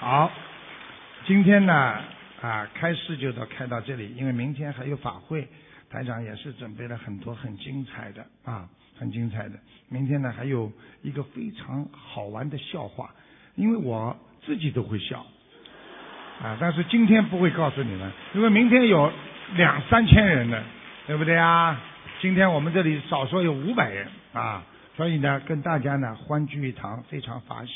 好，今天呢啊开市就到开到这里，因为明天还有法会，台长也是准备了很多很精彩的啊，很精彩的。明天呢还有一个非常好玩的笑话，因为我自己都会笑啊，但是今天不会告诉你们，因为明天有两三千人呢，对不对啊？今天我们这里少说有五百人啊，所以呢跟大家呢欢聚一堂，非常法喜。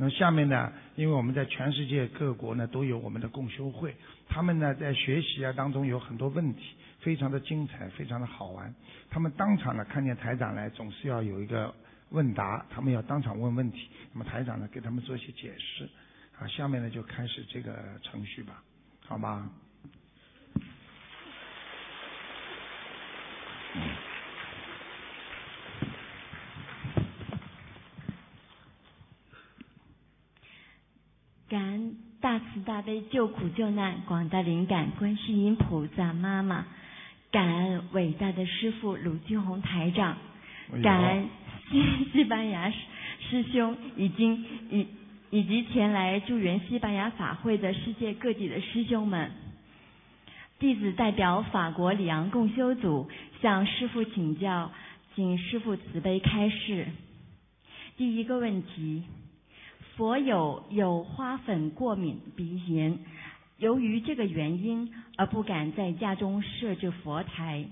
那么下面呢，因为我们在全世界各国呢都有我们的共修会，他们呢在学习啊当中有很多问题，非常的精彩，非常的好玩。他们当场呢看见台长来，总是要有一个问答，他们要当场问问题，那么台长呢给他们做一些解释。啊，下面呢就开始这个程序吧，好吗恩大慈大悲救苦救难广大灵感观世音菩萨妈妈，感恩伟大的师父鲁俊宏台长，感恩西西班牙师师兄已经以以及前来助援西班牙法会的世界各地的师兄们。弟子代表法国里昂共修组向师父请教，请师父慈悲开示。第一个问题。佛友有花粉过敏、鼻炎，由于这个原因而不敢在家中设置佛台，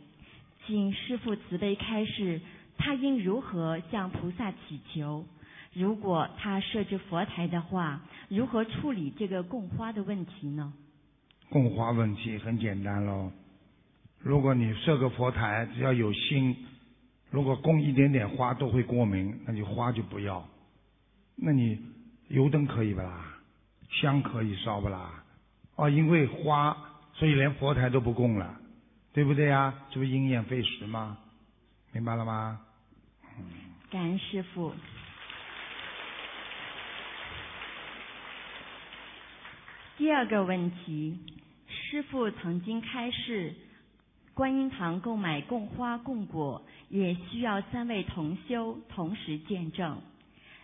请师父慈悲开示，他应如何向菩萨祈求？如果他设置佛台的话，如何处理这个供花的问题呢？供花问题很简单喽，如果你设个佛台，只要有心，如果供一点点花都会过敏，那就花就不要，那你。油灯可以不啦？香可以烧不啦？哦，因为花，所以连佛台都不供了，对不对呀？这不因眼废食吗？明白了吗？感恩师傅。第二个问题，师傅曾经开示，观音堂购买供花供果，也需要三位同修同时见证。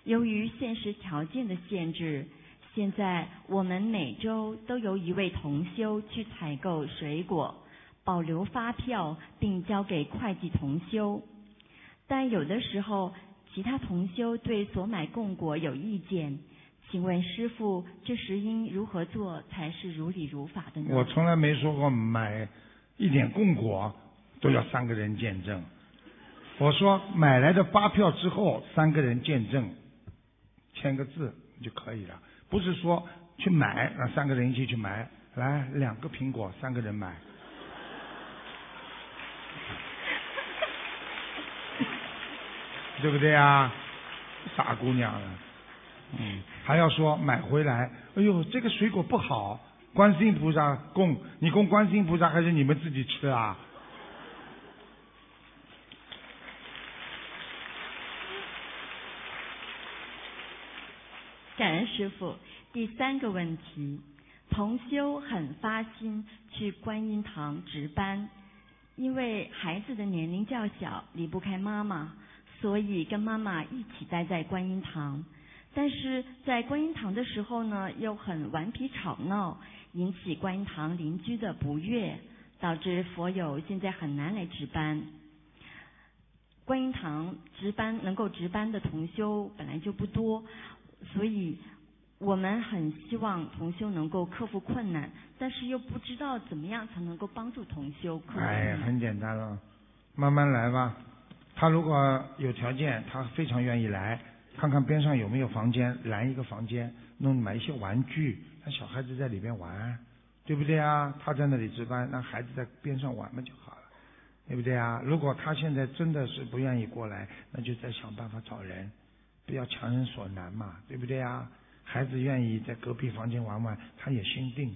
由于现实条件的限制，现在我们每周都由一位同修去采购水果，保留发票并交给会计同修。但有的时候，其他同修对所买供果有意见，请问师傅，这时应如何做才是如理如法的呢？我从来没说过买一点供果都要三个人见证。我说买来的发票之后，三个人见证。签个字就可以了，不是说去买，让三个人一起去买，来两个苹果，三个人买，对不对啊？傻姑娘了，嗯，还要说买回来，哎呦，这个水果不好，观世音菩萨供，你供观世音菩萨还是你们自己吃啊？感恩师傅。第三个问题，同修很发心去观音堂值班，因为孩子的年龄较小，离不开妈妈，所以跟妈妈一起待在观音堂。但是在观音堂的时候呢，又很顽皮吵闹，引起观音堂邻居的不悦，导致佛友现在很难来值班。观音堂值班能够值班的同修本来就不多。所以，我们很希望同修能够克服困难，但是又不知道怎么样才能够帮助同修克服。哎，很简单了，慢慢来吧。他如果有条件，他非常愿意来，看看边上有没有房间，拦一个房间，弄买一些玩具，让小孩子在里边玩，对不对啊？他在那里值班，让孩子在边上玩嘛就好了，对不对啊？如果他现在真的是不愿意过来，那就再想办法找人。不要强人所难嘛，对不对啊？孩子愿意在隔壁房间玩玩，他也心定，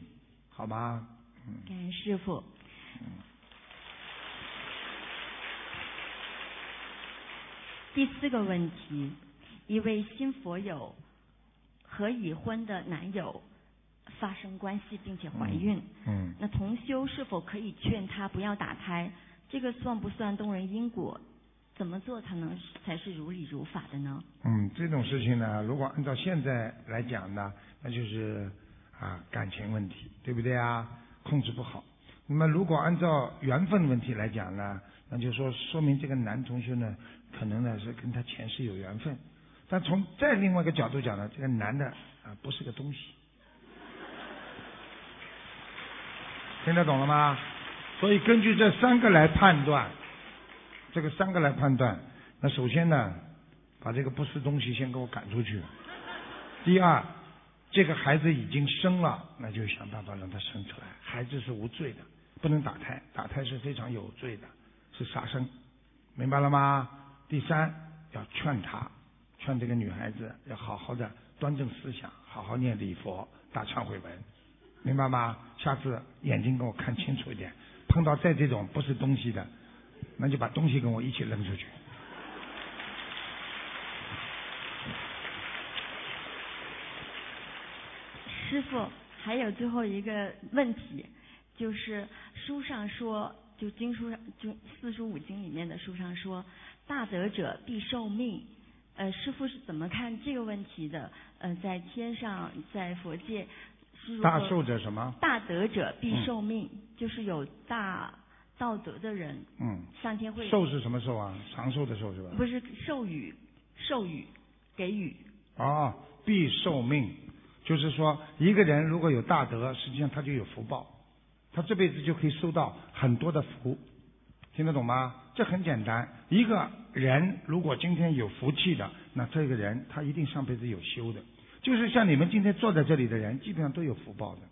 好吧？感恩师傅。第四个问题，一位新佛友和已婚的男友发生关系并且怀孕，嗯，那同修是否可以劝他不要打胎？这个算不算动人因果？怎么做才能才是如理如法的呢？嗯，这种事情呢，如果按照现在来讲呢，那就是啊感情问题，对不对啊？控制不好。那么如果按照缘分问题来讲呢，那就说说明这个男同学呢，可能呢是跟他前世有缘分。但从再另外一个角度讲呢，这个男的啊不是个东西。听得懂了吗？所以根据这三个来判断。这个三个来判断，那首先呢，把这个不是东西先给我赶出去。第二，这个孩子已经生了，那就想办法让他生出来。孩子是无罪的，不能打胎，打胎是非常有罪的，是杀生，明白了吗？第三，要劝他，劝这个女孩子要好好的端正思想，好好念礼佛、大忏悔文，明白吗？下次眼睛给我看清楚一点，碰到再这种不是东西的。那就把东西跟我一起扔出去。师傅，还有最后一个问题，就是书上说，就经书上就四书五经里面的书上说，大德者必受命。呃，师傅是怎么看这个问题的？呃，在天上，在佛界，大寿者什么？大德者必受命，就是有大。道德的人，嗯，上天会寿是什么寿啊？长寿的寿是吧？不是授予，授予，给予。啊，必受命，就是说一个人如果有大德，实际上他就有福报，他这辈子就可以收到很多的福，听得懂吗？这很简单，一个人如果今天有福气的，那这个人他一定上辈子有修的，就是像你们今天坐在这里的人，基本上都有福报的，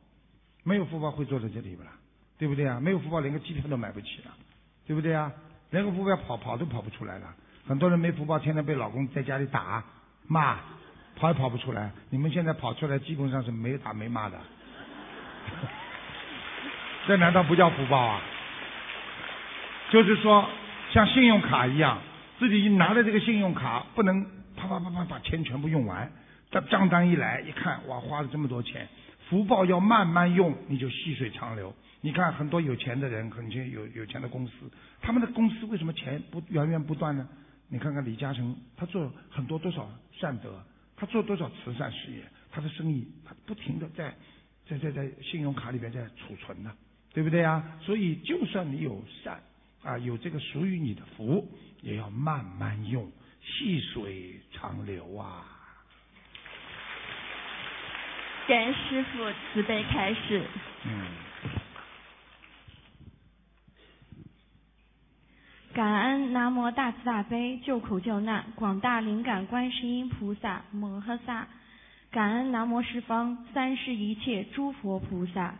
没有福报会坐在这里不啦？对不对啊？没有福报，连个机票都买不起了，对不对啊？连个福报跑跑都跑不出来了。很多人没福报，天天被老公在家里打骂，跑也跑不出来。你们现在跑出来，基本上是没打没骂的。这难道不叫福报啊？就是说，像信用卡一样，自己一拿着这个信用卡，不能啪啪啪啪把钱全部用完。这账单一来，一看，哇，花了这么多钱。福报要慢慢用，你就细水长流。你看很多有钱的人，很钱有有钱的公司，他们的公司为什么钱不源源不断呢？你看看李嘉诚，他做很多多少善德，他做多少慈善事业，他的生意他不停的在在在在信用卡里边在储存呢，对不对啊？所以就算你有善啊，有这个属于你的福，也要慢慢用，细水长流啊。感恩师傅慈悲开示。嗯。感恩南无大慈大悲救苦救难广大灵感观世音菩萨摩诃萨，感恩南无十方三世一切诸佛菩萨，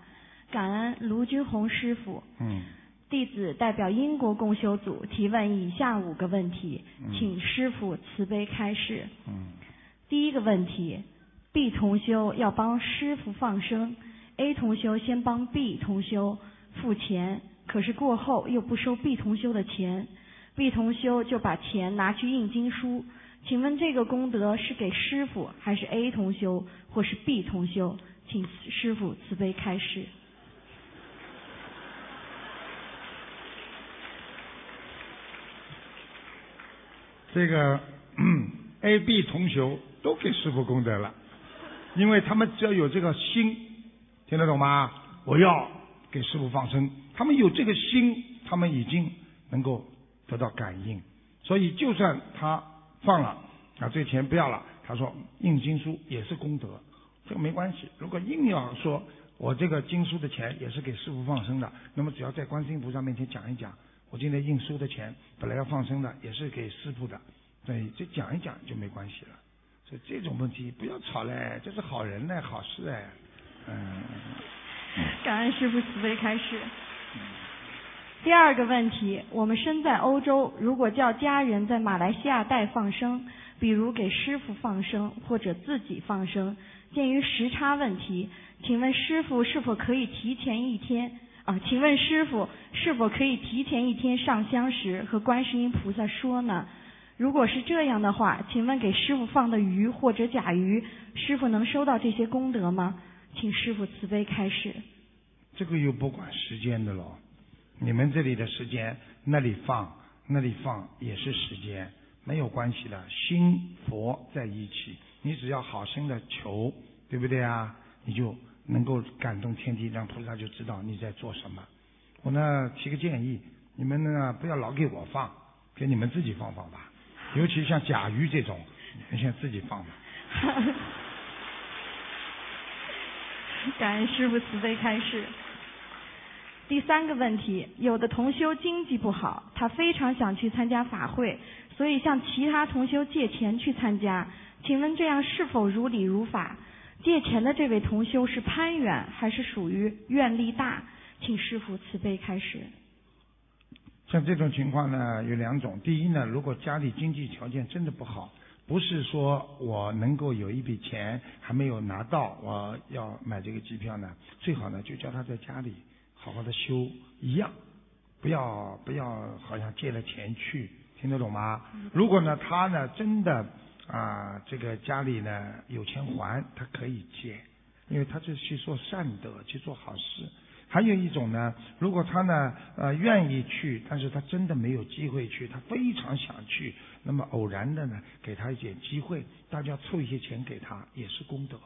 感恩卢军红师傅。嗯。弟子代表英国共修组提问以下五个问题，请师傅慈悲开示。嗯。第一个问题，B 同修要帮师傅放生，A 同修先帮 B 同修付钱。可是过后又不收 B 同修的钱，B 同修就把钱拿去印经书。请问这个功德是给师傅还是 A 同修或是 B 同修？请师傅慈悲开示。这个 A、B 同修都给师傅功德了，因为他们只要有这个心，听得懂吗？我要给师傅放生。他们有这个心，他们已经能够得到感应，所以就算他放了啊，这钱不要了，他说印经书也是功德，这个没关系。如果硬要说我这个经书的钱也是给师傅放生的，那么只要在观世音菩萨面前讲一讲，我今天印书的钱本来要放生的，也是给师傅的，对，就讲一讲就没关系了。所以这种问题不要吵嘞，这是好人嘞，好事哎，嗯。感恩师傅慈悲开示。第二个问题，我们身在欧洲，如果叫家人在马来西亚代放生，比如给师傅放生或者自己放生，鉴于时差问题，请问师傅是否可以提前一天啊？请问师傅是否可以提前一天上香时和观世音菩萨说呢？如果是这样的话，请问给师傅放的鱼或者甲鱼，师傅能收到这些功德吗？请师傅慈悲开示。这个又不管时间的喽。你们这里的时间，那里放，那里放也是时间，没有关系的。心佛在一起，你只要好心的求，对不对啊？你就能够感动天地，让菩萨就知道你在做什么。我呢提个建议，你们呢不要老给我放，给你们自己放放吧。尤其像甲鱼这种，你先自己放吧。感恩师傅慈悲开示。第三个问题，有的同修经济不好，他非常想去参加法会，所以向其他同修借钱去参加。请问这样是否如理如法？借钱的这位同修是攀缘，还是属于愿力大？请师傅慈悲开始。像这种情况呢，有两种。第一呢，如果家里经济条件真的不好，不是说我能够有一笔钱还没有拿到，我要买这个机票呢，最好呢就叫他在家里。好好的修一样，不要不要好像借了钱去，听得懂吗？如果呢他呢真的啊这个家里呢有钱还，他可以借，因为他是去做善德，去做好事。还有一种呢，如果他呢呃愿意去，但是他真的没有机会去，他非常想去，那么偶然的呢给他一点机会，大家凑一些钱给他也是功德，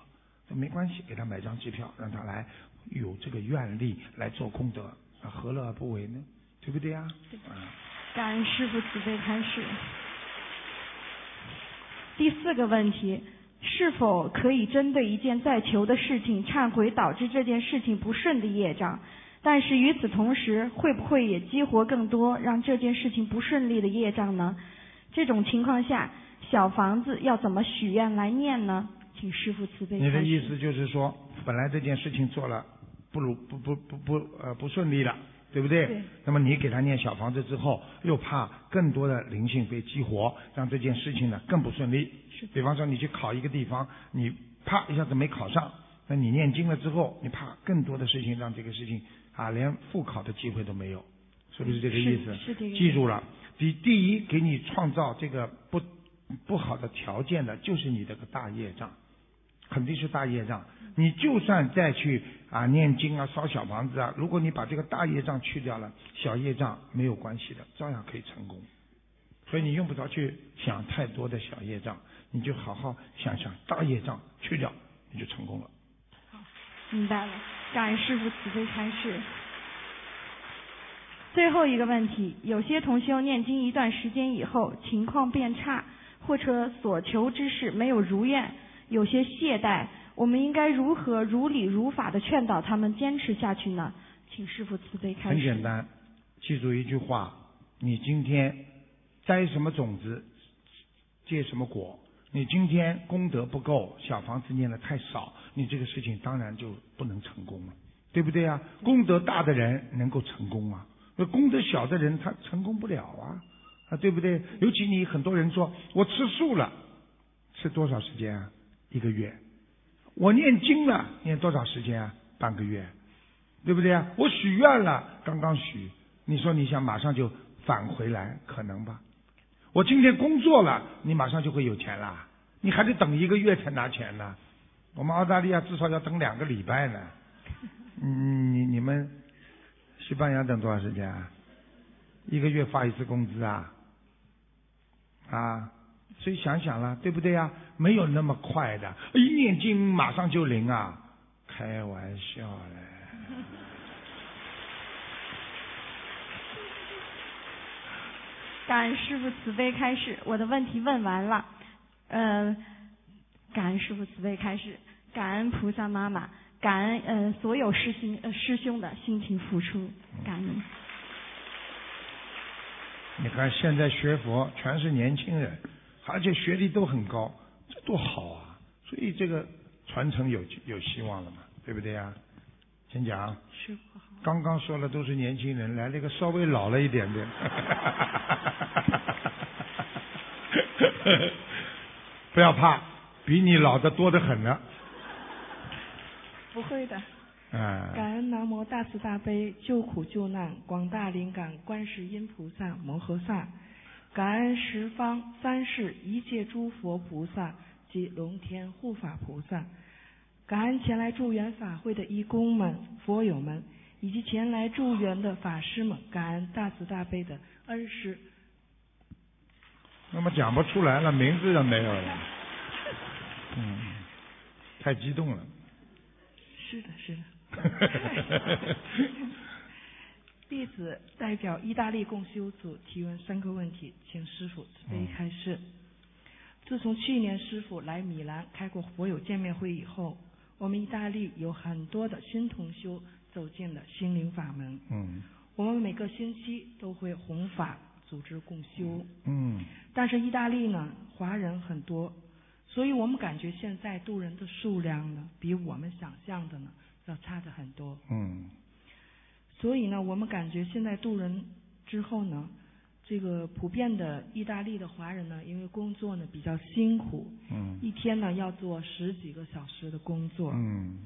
没关系，给他买张机票让他来。有这个愿力来做功德，何乐而不为呢？对不对呀？感恩师父慈悲开示。第四个问题，是否可以针对一件在求的事情忏悔导致这件事情不顺的业障？但是与此同时，会不会也激活更多让这件事情不顺利的业障呢？这种情况下，小房子要怎么许愿来念呢？请师傅慈悲。你的意思就是说，本来这件事情做了。不如不不不不呃不顺利了，对不对？对。那么你给他念小房子之后，又怕更多的灵性被激活，让这件事情呢更不顺利。是。比方说你去考一个地方，你啪一下子没考上，那你念经了之后，你怕更多的事情让这个事情啊连复考的机会都没有，是不是这个意思？是这个。记住了，第第一给你创造这个不不好的条件的就是你这个大业障。肯定是大业障，你就算再去啊念经啊烧小房子啊，如果你把这个大业障去掉了，小业障没有关系的，照样可以成功。所以你用不着去想太多的小业障，你就好好想想大业障去掉，你就成功了。好，明白了，感恩师傅慈悲开示。最后一个问题，有些同修念经一段时间以后，情况变差，或者所求之事没有如愿。有些懈怠，我们应该如何如理如法的劝导他们坚持下去呢？请师傅慈悲开始。很简单，记住一句话：你今天栽什么种子，结什么果。你今天功德不够，小房子念的太少，你这个事情当然就不能成功了，对不对啊？功德大的人能够成功啊，那功德小的人他成功不了啊，啊，对不对？尤其你很多人说我吃素了，吃多少时间啊？一个月，我念经了，念多少时间啊？半个月，对不对啊？我许愿了，刚刚许，你说你想马上就返回来，可能吧？我今天工作了，你马上就会有钱啦？你还得等一个月才拿钱呢。我们澳大利亚至少要等两个礼拜呢。嗯，你你们西班牙等多长时间啊？一个月发一次工资啊？啊？所以想想了，对不对呀？没有那么快的，一念经马上就灵啊！开玩笑嘞。感恩师傅慈悲开示，我的问题问完了。嗯，感恩师傅慈悲开示，感恩菩萨妈妈，感恩嗯所有师兄呃师兄的辛勤付出，感恩。你看现在学佛全是年轻人。而且学历都很高，这多好啊！所以这个传承有有希望了嘛，对不对呀？请讲。刚刚说了都是年轻人，来了一个稍微老了一点点。不要怕，比你老的多得很呢。不会的。嗯。感恩南无大慈大悲救苦救难广大灵感观世音菩萨摩诃萨。感恩十方三世一切诸佛菩萨及龙天护法菩萨，感恩前来助缘法会的义工们、佛友们，以及前来助缘的法师们，感恩大慈大悲的恩师那么讲不出来了，名字都没有了。嗯，太激动了。是的，是的。弟子代表意大利共修组提问三个问题，请师傅慈悲开示。自从去年师傅来米兰开过佛友见面会以后，我们意大利有很多的新同修走进了心灵法门。嗯。我们每个星期都会弘法组织共修。嗯。但是意大利呢，华人很多，所以我们感觉现在渡人的数量呢，比我们想象的呢要差的很多。嗯。所以呢，我们感觉现在渡人之后呢，这个普遍的意大利的华人呢，因为工作呢比较辛苦，嗯，一天呢要做十几个小时的工作，嗯，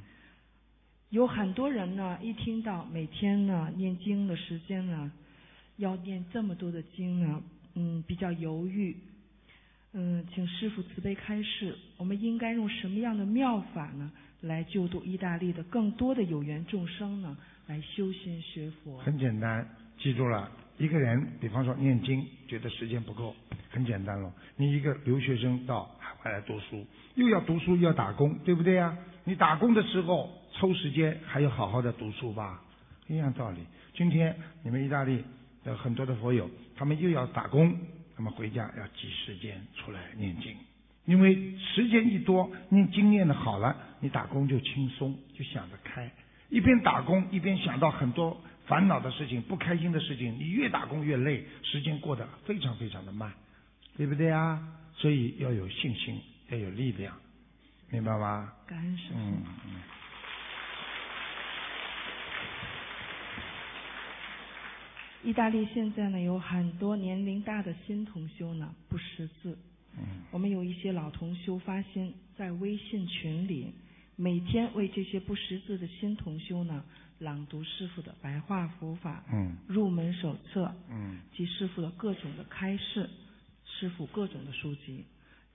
有很多人呢，一听到每天呢念经的时间呢，要念这么多的经呢，嗯，比较犹豫，嗯，请师傅慈悲开示，我们应该用什么样的妙法呢，来救度意大利的更多的有缘众生呢？来修心学佛，很简单，记住了，一个人，比方说念经，觉得时间不够，很简单了。你一个留学生到海外来读书，又要读书又要打工，对不对呀？你打工的时候抽时间还要好好的读书吧，一样道理。今天你们意大利的很多的佛友，他们又要打工，那么回家要挤时间出来念经，因为时间一多，念经念的好了，你打工就轻松，就想得开。一边打工一边想到很多烦恼的事情、不开心的事情，你越打工越累，时间过得非常非常的慢，对不对啊？所以要有信心，要有力量，明白吗？感恩师嗯嗯。意大利现在呢有很多年龄大的新同修呢不识字，嗯。我们有一些老同修发现，在微信群里。每天为这些不识字的新同修呢，朗读师傅的白话佛法嗯入门手册嗯及师傅的各种的开示，师傅各种的书籍，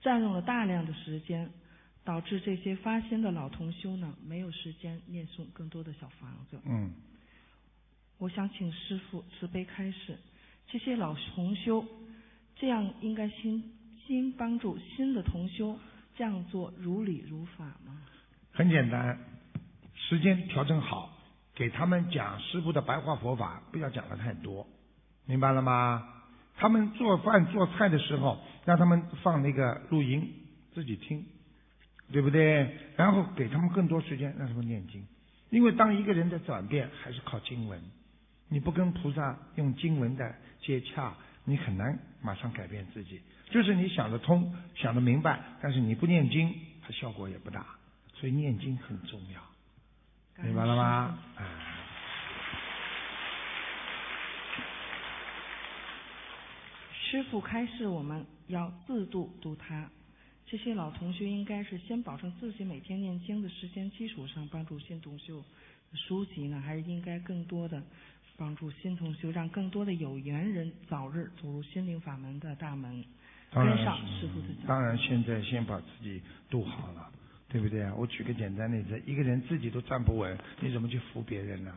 占用了大量的时间，导致这些发心的老同修呢，没有时间念诵更多的小房子。嗯，我想请师傅慈悲开示，这些老同修这样应该新新帮助新的同修这样做如理如法吗？很简单，时间调整好，给他们讲师傅的白话佛法，不要讲的太多，明白了吗？他们做饭做菜的时候，让他们放那个录音，自己听，对不对？然后给他们更多时间，让他们念经。因为当一个人的转变还是靠经文，你不跟菩萨用经文的接洽，你很难马上改变自己。就是你想得通，想得明白，但是你不念经，它效果也不大。所以念经很重要，明白了吗？啊！师傅开示我们要自度度他，这些老同学应该是先保证自己每天念经的时间基础上帮助新同修书籍呢，还是应该更多的帮助新同修，让更多的有缘人早日走入心灵法门的大门，跟上师傅的当然，现在先把自己度好了。对不对啊？我举个简单例子，一个人自己都站不稳，你怎么去扶别人呢？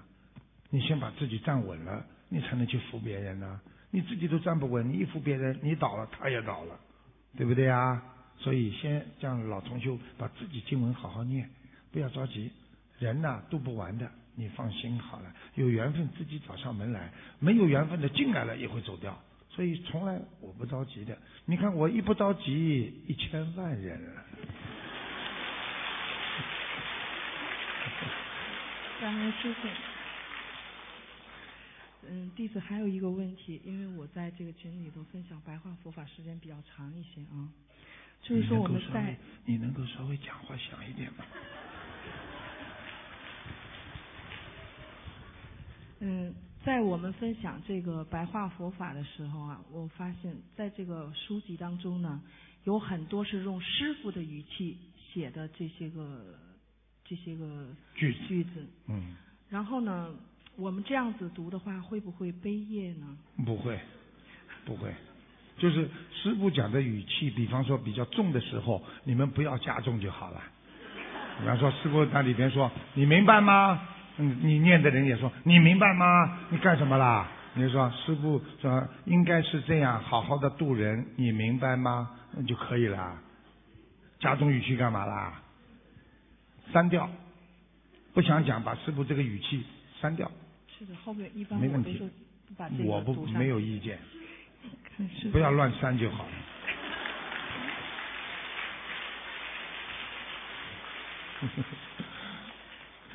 你先把自己站稳了，你才能去扶别人呢。你自己都站不稳，你一扶别人，你倒了，他也倒了，对不对啊？所以先让老同修把自己经文好好念，不要着急。人呐，渡不完的，你放心好了。有缘分自己找上门来，没有缘分的进来了也会走掉。所以从来我不着急的。你看我一不着急，一千万人。感恩师傅。嗯，弟子还有一个问题，因为我在这个群里头分享白话佛法时间比较长一些啊，就是说我们在你能够稍微讲话响一点吗？嗯，在我们分享这个白话佛法的时候啊，我发现在这个书籍当中呢，有很多是用师傅的语气写的这些个。这些个句句子，嗯，然后呢，我们这样子读的话，会不会悲业呢？不会，不会，就是师傅讲的语气，比方说比较重的时候，你们不要加重就好了。比方说，师傅在里边说：“你明白吗？”嗯，你念的人也说：“你明白吗？”你干什么啦？你说师傅说应该是这样，好好的度人，你明白吗？那就可以了。加重语气干嘛啦？删掉，不想讲，把师傅这个语气删掉。是的，后面一般没问题。我不没有意见，不要乱删就好了。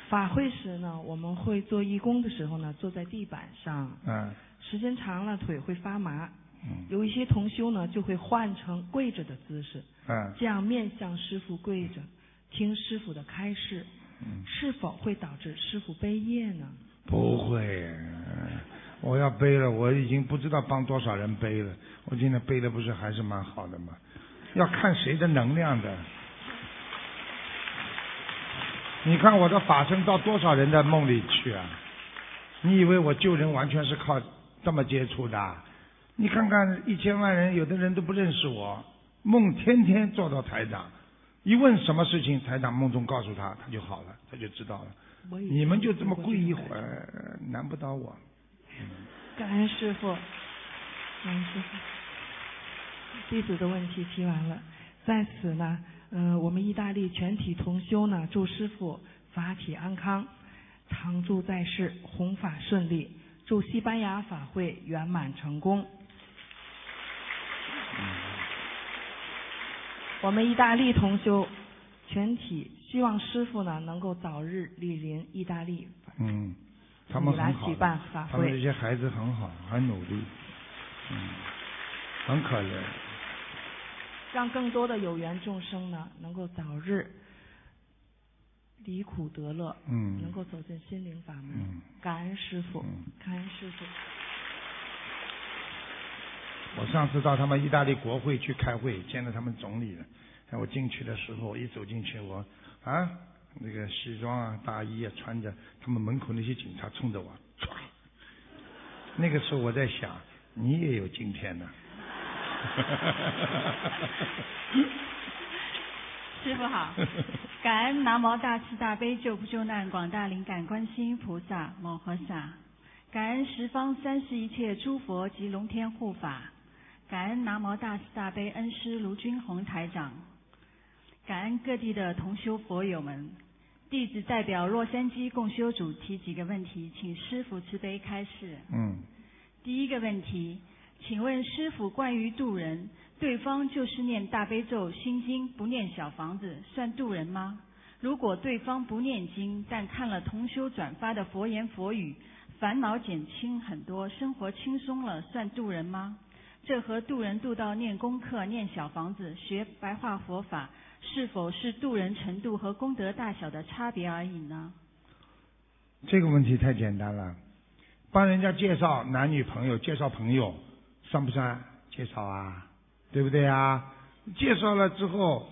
法会时呢，我们会做义工的时候呢，坐在地板上，嗯，时间长了腿会发麻，嗯，有一些同修呢就会换成跪着的姿势，嗯，这样面向师傅跪着，听师傅的开示，嗯，是否会导致师傅背业呢？不会，我要背了，我已经不知道帮多少人背了，我今天背的不是还是蛮好的吗？要看谁的能量的。你看我的法身到多少人的梦里去啊？你以为我救人完全是靠这么接触的？你看看一千万人，有的人都不认识我，梦天天做到台长，一问什么事情，台长梦中告诉他，他就好了，他就知道了。你们就这么跪一会儿，难不倒我。感恩师傅，感恩师傅。弟子的问题提完了，在此呢。嗯，我们意大利全体同修呢，祝师傅法体安康，常驻在世，弘法顺利，祝西班牙法会圆满成功。我们意大利同修全体希望师傅呢能够早日莅临意大利。嗯，他们很好。举办法会。他们这些孩子很好，很努力，嗯，很可怜。让更多的有缘众生呢，能够早日离苦得乐，嗯，能够走进心灵法门。嗯，感恩师傅，嗯，感恩师傅。我上次到他们意大利国会去开会，见到他们总理了。哎，我进去的时候，一走进去，我啊，那个西装啊、大衣啊穿着，他们门口那些警察冲着我，唰。那个时候我在想，你也有今天呢。师傅好，感恩南无大慈大悲救苦救难广大灵感观世音菩萨摩诃萨，感恩十方三世一切诸佛及龙天护法，感恩南无大慈大悲恩师卢军宏台长，感恩各地的同修佛友们，弟子代表洛杉矶共修组提几个问题，请师傅慈悲开示。嗯。第一个问题。请问师傅，关于渡人，对方就是念大悲咒、心经，不念小房子，算渡人吗？如果对方不念经，但看了同修转发的佛言佛语，烦恼减轻很多，生活轻松了，算渡人吗？这和渡人渡到念功课、念小房子、学白话佛法，是否是渡人程度和功德大小的差别而已呢？这个问题太简单了，帮人家介绍男女朋友，介绍朋友。算不算介绍啊？对不对啊？介绍了之后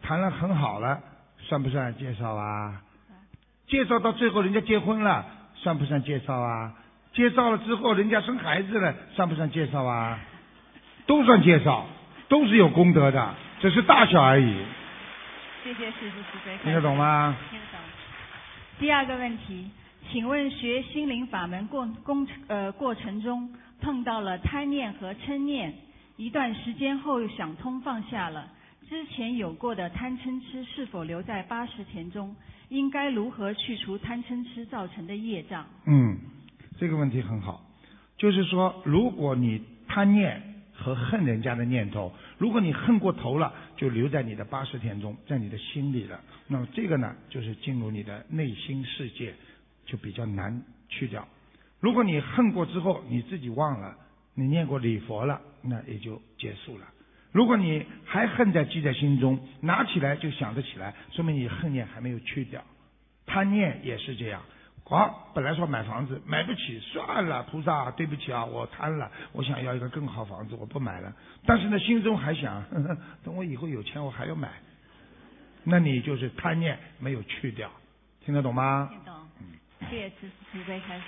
谈了很好了，算不算介绍啊？介绍到最后人家结婚了，算不算介绍啊？介绍了之后人家生孩子了，算不算介绍啊？都算介绍，都是有功德的，只是大小而已。谢谢师傅慈悲。听得懂吗？听得懂。第二个问题，请问学心灵法门过工呃过程中。碰到了贪念和嗔念，一段时间后想通放下了，之前有过的贪嗔痴是否留在八十田中？应该如何去除贪嗔痴造成的业障？嗯，这个问题很好，就是说，如果你贪念和恨人家的念头，如果你恨过头了，就留在你的八十田中，在你的心里了。那么这个呢，就是进入你的内心世界，就比较难去掉。如果你恨过之后，你自己忘了，你念过礼佛了，那也就结束了。如果你还恨在记在心中，拿起来就想得起来，说明你恨念还没有去掉。贪念也是这样，好，本来说买房子买不起，算了，菩萨对不起啊，我贪了，我想要一个更好房子，我不买了。但是呢，心中还想，呵 呵等我以后有钱，我还要买。那你就是贪念没有去掉，听得懂吗？听懂。谢谢慈慈悲开始。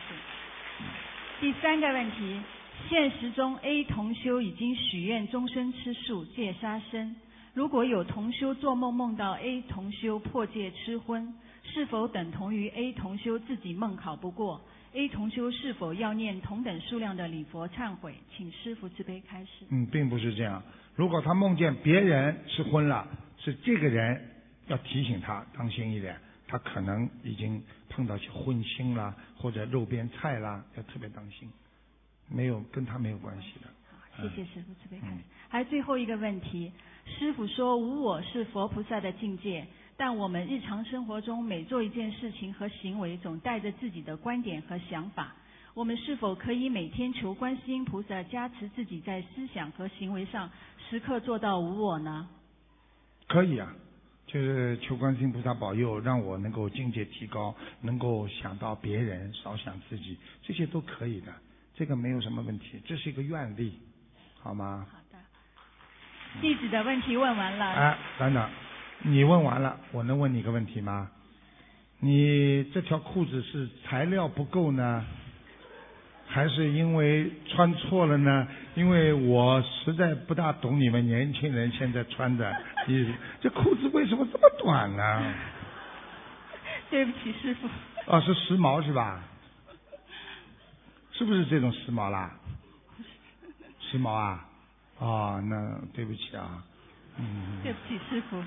第三个问题：现实中 A 同修已经许愿终身吃素戒杀生，如果有同修做梦梦到 A 同修破戒吃荤，是否等同于 A 同修自己梦考不过 A 同修是否要念同等数量的礼佛忏悔？请师傅慈悲开示。嗯，并不是这样。如果他梦见别人吃荤了，是这个人要提醒他当心一点，他可能已经碰到些荤腥啦，或者肉边菜啦，要特别当心。没有跟他没有关系的。谢谢师傅慈悲开示。还有最后一个问题，师傅说无我是佛菩萨的境界，但我们日常生活中每做一件事情和行为，总带着自己的观点和想法。我们是否可以每天求观世音菩萨加持自己在思想和行为上时刻做到无我呢？可以啊，就是求观世音菩萨保佑，让我能够境界提高，能够想到别人，少想自己，这些都可以的，这个没有什么问题，这是一个愿力，好吗？好的。弟子的问题问完了。哎，等等，你问完了，我能问你个问题吗？你这条裤子是材料不够呢？还是因为穿错了呢？因为我实在不大懂你们年轻人现在穿的衣服，这裤子为什么这么短呢？对不起，师傅。哦，是时髦是吧？是不是这种时髦啦？时髦啊？哦，那对不起啊。嗯。对不起，师傅。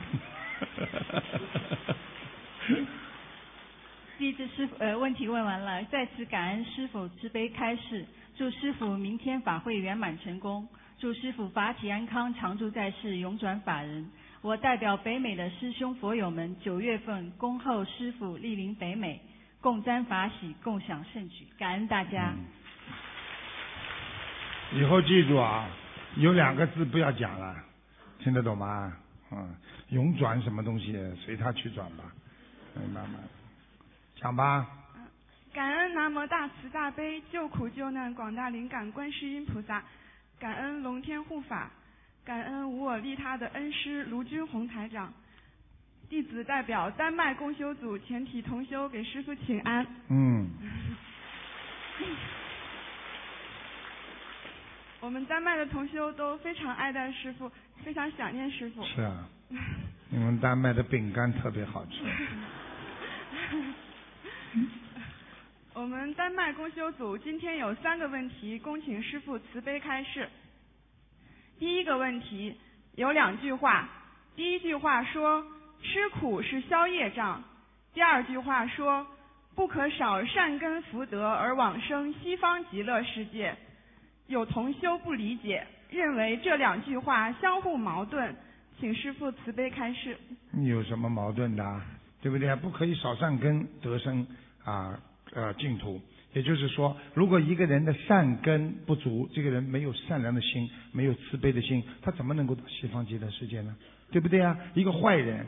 弟子师呃问题问完了，再次感恩师傅慈悲开示，祝师傅明天法会圆满成功，祝师傅法体安康，常驻在世，永转法人。我代表北美的师兄佛友们，九月份恭候师傅莅临北美，共沾法喜，共享盛举，感恩大家。以后记住啊，有两个字不要讲了，听得懂吗？嗯，永转什么东西，随他去转吧，明白吗？讲吧。感恩南无大慈大悲救苦救难广大灵感观世音菩萨，感恩龙天护法，感恩无我利他的恩师卢军宏台长。弟子代表丹麦共修组全体同修给师傅请安。嗯。我们丹麦的同修都非常爱戴师傅，非常想念师傅。是啊。你们丹麦的饼干特别好吃。我们丹麦公修组今天有三个问题，恭请师傅慈悲开示。第一个问题有两句话，第一句话说吃苦是消业障，第二句话说不可少善根福德而往生西方极乐世界。有同修不理解，认为这两句话相互矛盾，请师傅慈悲开示。你有什么矛盾的？对不对？不可以少善根得生啊。呃，净土，也就是说，如果一个人的善根不足，这个人没有善良的心，没有慈悲的心，他怎么能够到西方极乐世界呢？对不对啊？一个坏人，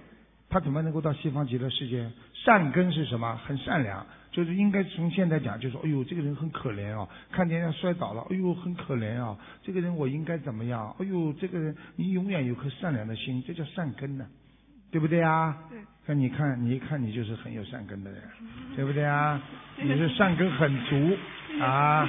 他怎么能够到西方极乐世界？善根是什么？很善良，就是应该从现在讲，就说，哎呦，这个人很可怜哦，看见人家摔倒了，哎呦，很可怜啊，这个人我应该怎么样？哎呦，这个人你永远有颗善良的心，这叫善根呢。对不对啊？对。那你看，你一看你就是很有善根的人，对不对啊？你是善根很足啊。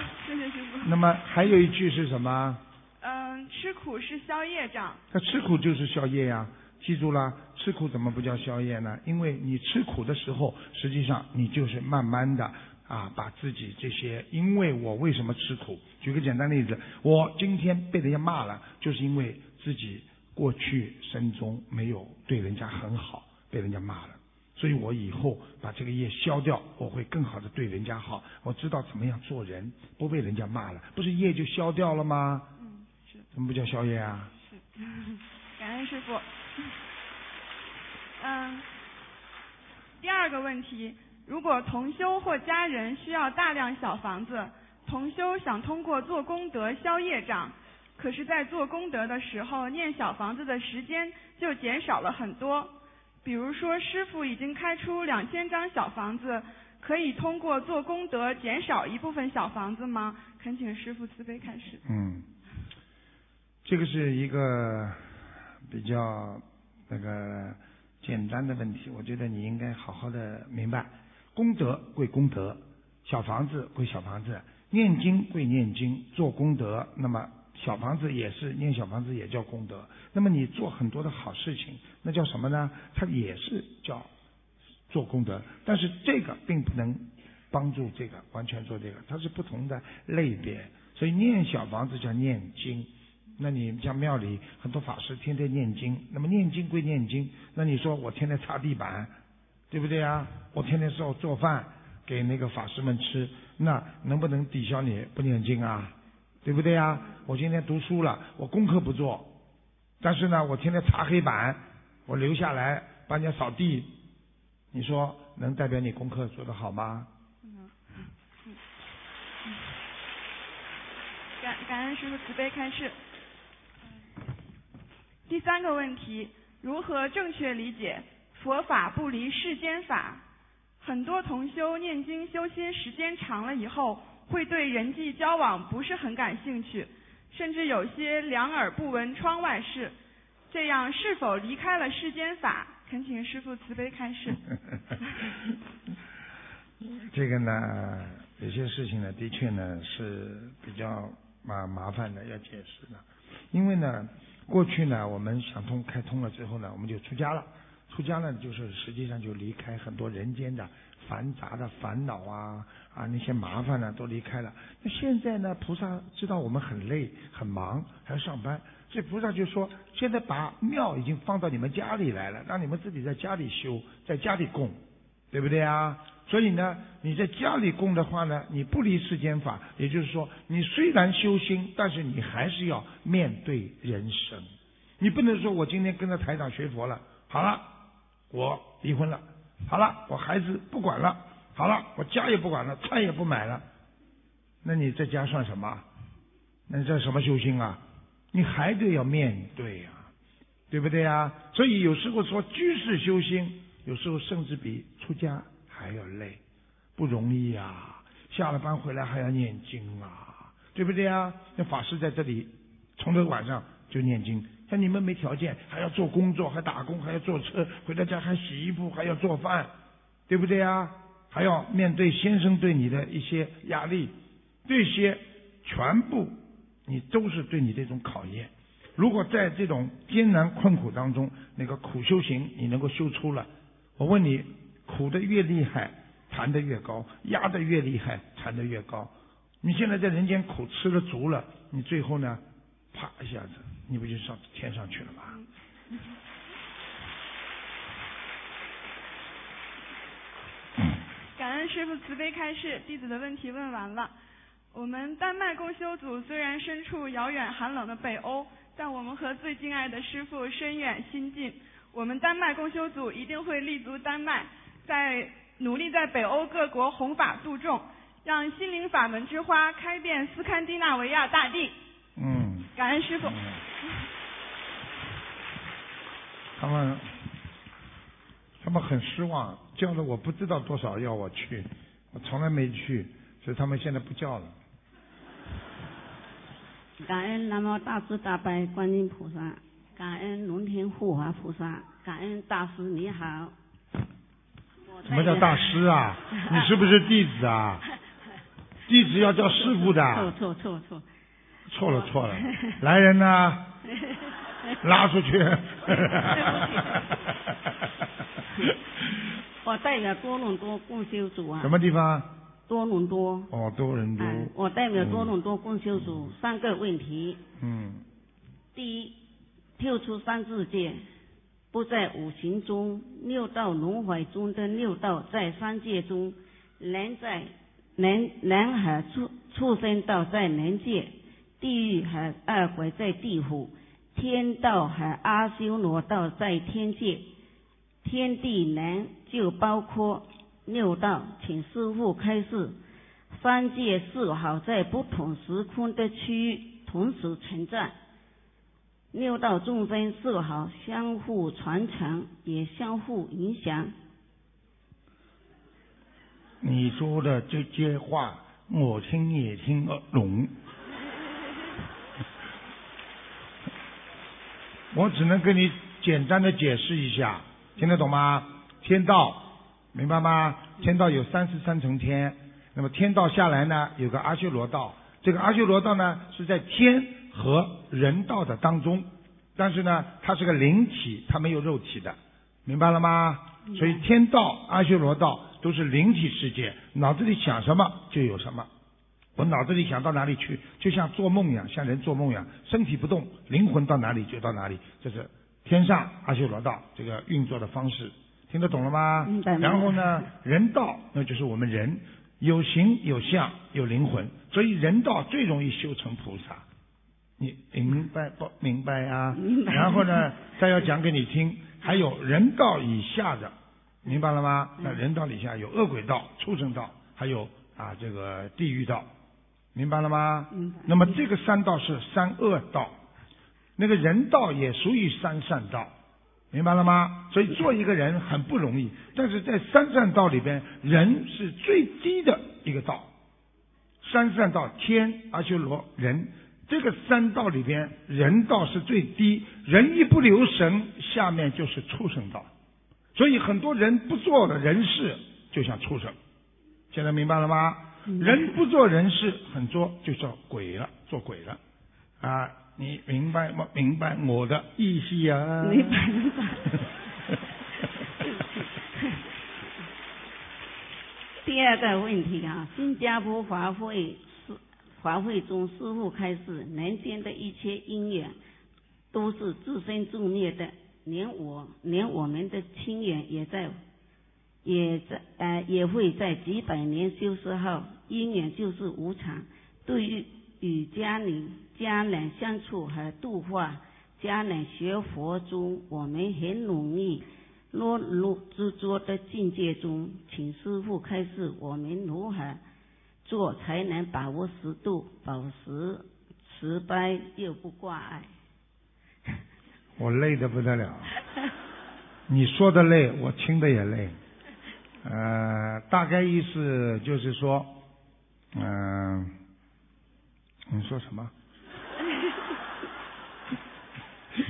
那么还有一句是什么？嗯，吃苦是消业障。他吃苦就是消业呀，记住了，吃苦怎么不叫消业呢？因为你吃苦的时候，实际上你就是慢慢的啊，把自己这些，因为我为什么吃苦？举个简单例子，我今天被人家骂了，就是因为自己。过去生中没有对人家很好，被人家骂了，所以我以后把这个业消掉，我会更好的对人家好。我知道怎么样做人，不被人家骂了，不是业就消掉了吗？嗯，是。怎么不叫消业啊？是。感恩师傅。嗯，第二个问题，如果同修或家人需要大量小房子，同修想通过做功德消业障。可是，在做功德的时候，念小房子的时间就减少了很多。比如说，师傅已经开出两千张小房子，可以通过做功德减少一部分小房子吗？恳请师傅慈悲开示。嗯，这个是一个比较那个简单的问题，我觉得你应该好好的明白。功德归功德，小房子归小房子，念经归念经，做功德，那么。小房子也是念小房子也叫功德，那么你做很多的好事情，那叫什么呢？它也是叫做功德，但是这个并不能帮助这个，完全做这个，它是不同的类别。所以念小房子叫念经。那你像庙里很多法师天天念经，那么念经归念经，那你说我天天擦地板，对不对啊？我天天做做饭给那个法师们吃，那能不能抵消你不念经啊？对不对啊？我今天读书了，我功课不做，但是呢，我天天擦黑板，我留下来帮人家扫地，你说能代表你功课做得好吗？感感恩师傅慈悲开示。第三个问题，如何正确理解佛法不离世间法？很多同修念经修心时间长了以后，会对人际交往不是很感兴趣，甚至有些两耳不闻窗外事。这样是否离开了世间法？恳请师父慈悲开示。这个呢，有些事情呢，的确呢是比较麻麻烦的，要解释的，因为呢。过去呢，我们想通开通了之后呢，我们就出家了。出家呢，就是实际上就离开很多人间的繁杂的烦恼啊啊那些麻烦呢都离开了。那现在呢，菩萨知道我们很累很忙还要上班，所以菩萨就说：现在把庙已经放到你们家里来了，让你们自己在家里修，在家里供，对不对啊？所以呢，你在家里供的话呢，你不离世间法，也就是说，你虽然修心，但是你还是要面对人生。你不能说我今天跟着台长学佛了，好了，我离婚了，好了，我孩子不管了，好了，我家也不管了，菜也不买了，那你在家算什么？那这什么修心啊？你还得要面对呀，对不对呀？所以有时候说居士修心，有时候甚至比出家。还要累，不容易啊！下了班回来还要念经啊，对不对啊？那法师在这里，从头晚上就念经。像你们没条件，还要做工作，还打工，还要坐车，回到家还洗衣服，还要做饭，对不对啊？还要面对先生对你的一些压力，这些全部你都是对你这种考验。如果在这种艰难困苦当中，那个苦修行你能够修出了，我问你。苦的越厉害，弹得越高；压得越厉害，弹得越高。你现在在人间苦吃了足了，你最后呢，啪一下子，你不就上天上去了吗？感恩师傅慈悲开示，弟子的问题问完了。我们丹麦共修组虽然身处遥远寒冷的北欧，但我们和最敬爱的师傅深远心近。我们丹麦共修组一定会立足丹麦。在努力在北欧各国弘法度众，让心灵法门之花开遍斯堪的纳维亚大地。嗯。感恩师傅。他们他们很失望，叫了我不知道多少要我去，我从来没去，所以他们现在不叫了。感恩南无大慈大悲观音菩萨，感恩龙天护法菩萨，感恩大师你好。什么叫大师啊？你是不是弟子啊？弟子要叫师傅的。错错错错。错了错了，来人呐，拉出去。我代表多伦多共修组啊。什么地方？多伦多。哦，多伦多。我代表多伦多共修组三个问题。嗯。第一，跳出三字界。不在五行中，六道轮回中的六道在三界中，人在人人和畜畜生道在人界，地狱和恶鬼在地府，天道和阿修罗道在天界，天地人就包括六道，请师傅开示，三界是好在不同时空的区域同时存在？六道众生是好相互传承，也相互影响。你说的这些话，我听也听得懂。我只能跟你简单的解释一下，听得懂吗？天道，明白吗？天道有三十三层天，那么天道下来呢，有个阿修罗道。这个阿修罗道呢，是在天。和人道的当中，但是呢，它是个灵体，它没有肉体的，明白了吗？所以天道、阿修罗道都是灵体世界，脑子里想什么就有什么。我脑子里想到哪里去，就像做梦一样，像人做梦一样，身体不动，灵魂到哪里就到哪里。这是天上阿修罗道这个运作的方式，听得懂了吗？嗯然后呢，人道那就是我们人有形有相有灵魂，所以人道最容易修成菩萨。你明白不明白啊、明白然后呢，再要讲给你听，还有人道以下的，明白了吗？嗯那人道以下有恶鬼道、畜生道，还有啊这个地狱道，明白了吗？明白那么这个三道是三恶道，那个人道也属于三善道，明白了吗？所以做一个人很不容易，但是在三善道里边，人是最低的一个道。三善道天、阿修罗、人，这个三道里边，人道是最低，人一不留神，下面就是畜生道。所以很多人不做的人事，就像畜生。现在明白了吗？人不做人事，很多就叫鬼了，做鬼了。啊，你明白吗？明白我的意思呀、明白明白。第二个问题啊，新加坡华会法会中师傅开示，人间的一切因缘都是自生自灭的，连我连我们的亲缘也在也在呃也会在几百年修持后，因缘就是无常。对于与家人家人相处和度化家人学佛中，我们很努力落入执着的境界中，请师傅开示我们如何做才能把握适度，保持慈悲又不挂碍。我累得不得了。你说的累，我听的也累。呃，大概意思就是说，嗯、你说什么？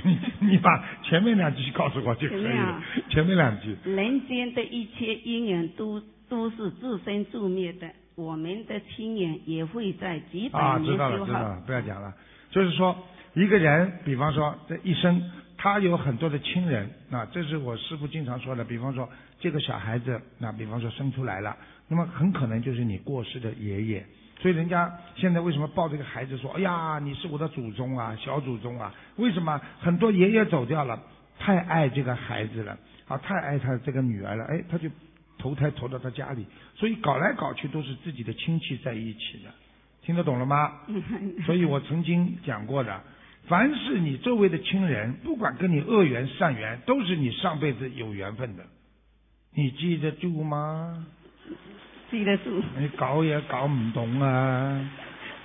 你你把前面两句告诉我就可以了前面啊。前面两句，人间的一切因缘都都是自生自灭的，我们的亲人也会在几百啊，年知道了，知道了，不要讲了。就是说，一个人，比方说这一生，他有很多的亲人，啊，这是我师傅经常说的。比方说，这个小孩子，那比方说生出来了，那么很可能就是你过世的爷爷。所以人家现在为什么抱这个孩子说，哎呀，你是我的祖宗啊，小祖宗啊？为什么很多爷爷走掉了，太爱这个孩子了，啊，太爱他这个女儿了，哎，他就投胎投到他家里，所以搞来搞去都是自己的亲戚在一起的，听得懂了吗？所以我曾经讲过的，凡是你周围的亲人，不管跟你恶缘善缘，都是你上辈子有缘分的，你记得住吗？记得住。你搞也搞唔懂啊，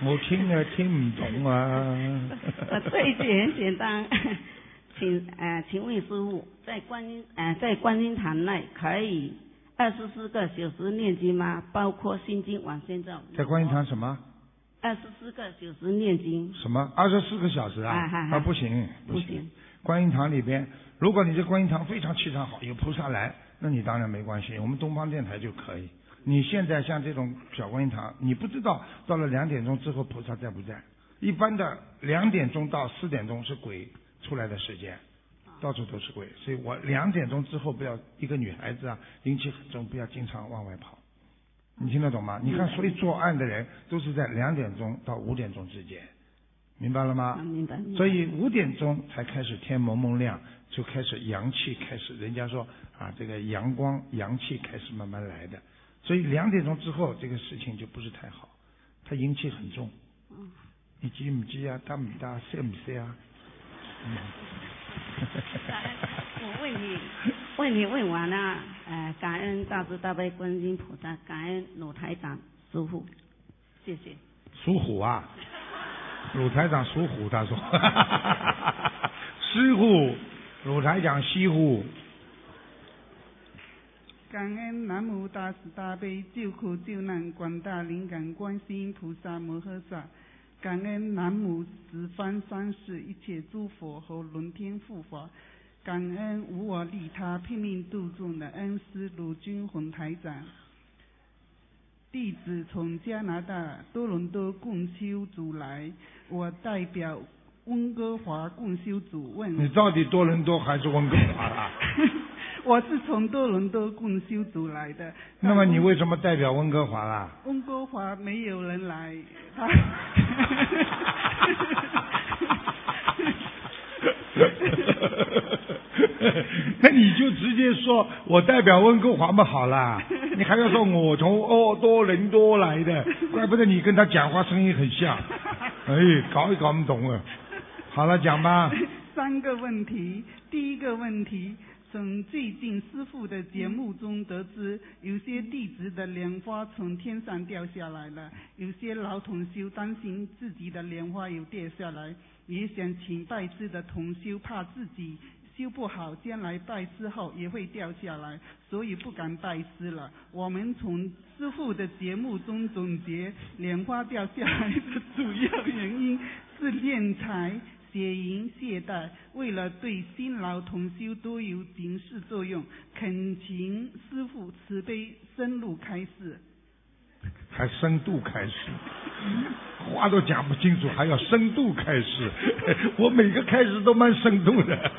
我聽也听唔懂啊。我这一句很简单，请呃，请问师傅，在观音呃在观音堂内可以二十四个小时念经吗？包括心经、往生咒。在观音堂什么二十四个小时念经，什么二十四个小时啊？哎哎哎啊不行不行。观音堂里边，如果你这观音堂非常气场好，有菩萨来，那你当然没关系，我们东方电台就可以。你现在像这种小观音堂，你不知道到了两点钟之后菩萨在不在？一般的两点钟到四点钟是鬼出来的時間，到处都是鬼，所以我两点钟之后不要一个女孩子啊，阴气很重，不要经常往外跑。你听得懂吗？你看，所以作案的人都是在两点钟到五点钟之间，明白了吗？啊，明白。所以五点钟才开始天蒙蒙亮，就开始阳气开始，人家说啊，这个阳光阳气开始慢慢来的。所以两点钟之后，这个事情就不是太好，他阴气很重。你知唔知啊？大不大？塞不塞啊？嗯我问你，问你问完了，呃，感恩大慈大悲观世音菩萨，感恩鲁台长师傅，谢谢。属虎啊，鲁台长属虎，他說，師傅，鲁台长西湖，感恩南无大慈大悲救苦救难广大灵感观世音菩萨摩诃萨，感恩南无十方三世一切诸佛和龙天护法，感恩无我利他拼命度众的恩师卢军宏台长。弟子从加拿大多伦多共修组来，我代表温哥华共修组问。你到底多伦多还是温哥华啊？我是从多伦多共修组来的。那么你为什么代表温哥华啦？温哥华没有人来，他。那你就直接说我代表温哥华嘛好啦，你还要说我从哦多伦多来的，怪不得你跟他讲话声音很像，哎，搞也搞不懂啊。好了，讲吧。三个问题，第一个问题，从最近师傅的节目中得知，有些弟子的莲花从天上掉下来了，有些老同修担心自己的莲花有掉下来，也想请拜师的同修怕自己修不好，将来拜师后也会掉下来，所以不敢拜师了。我们从师傅的节目中总结，莲花掉下来的主要原因是敛财。血淫懈怠，为了对新老同修都有警示作用，恳请师傅慈悲深入开示。还深度开示，话都讲不清楚，还要深度开示。我每个开始都蛮深度的。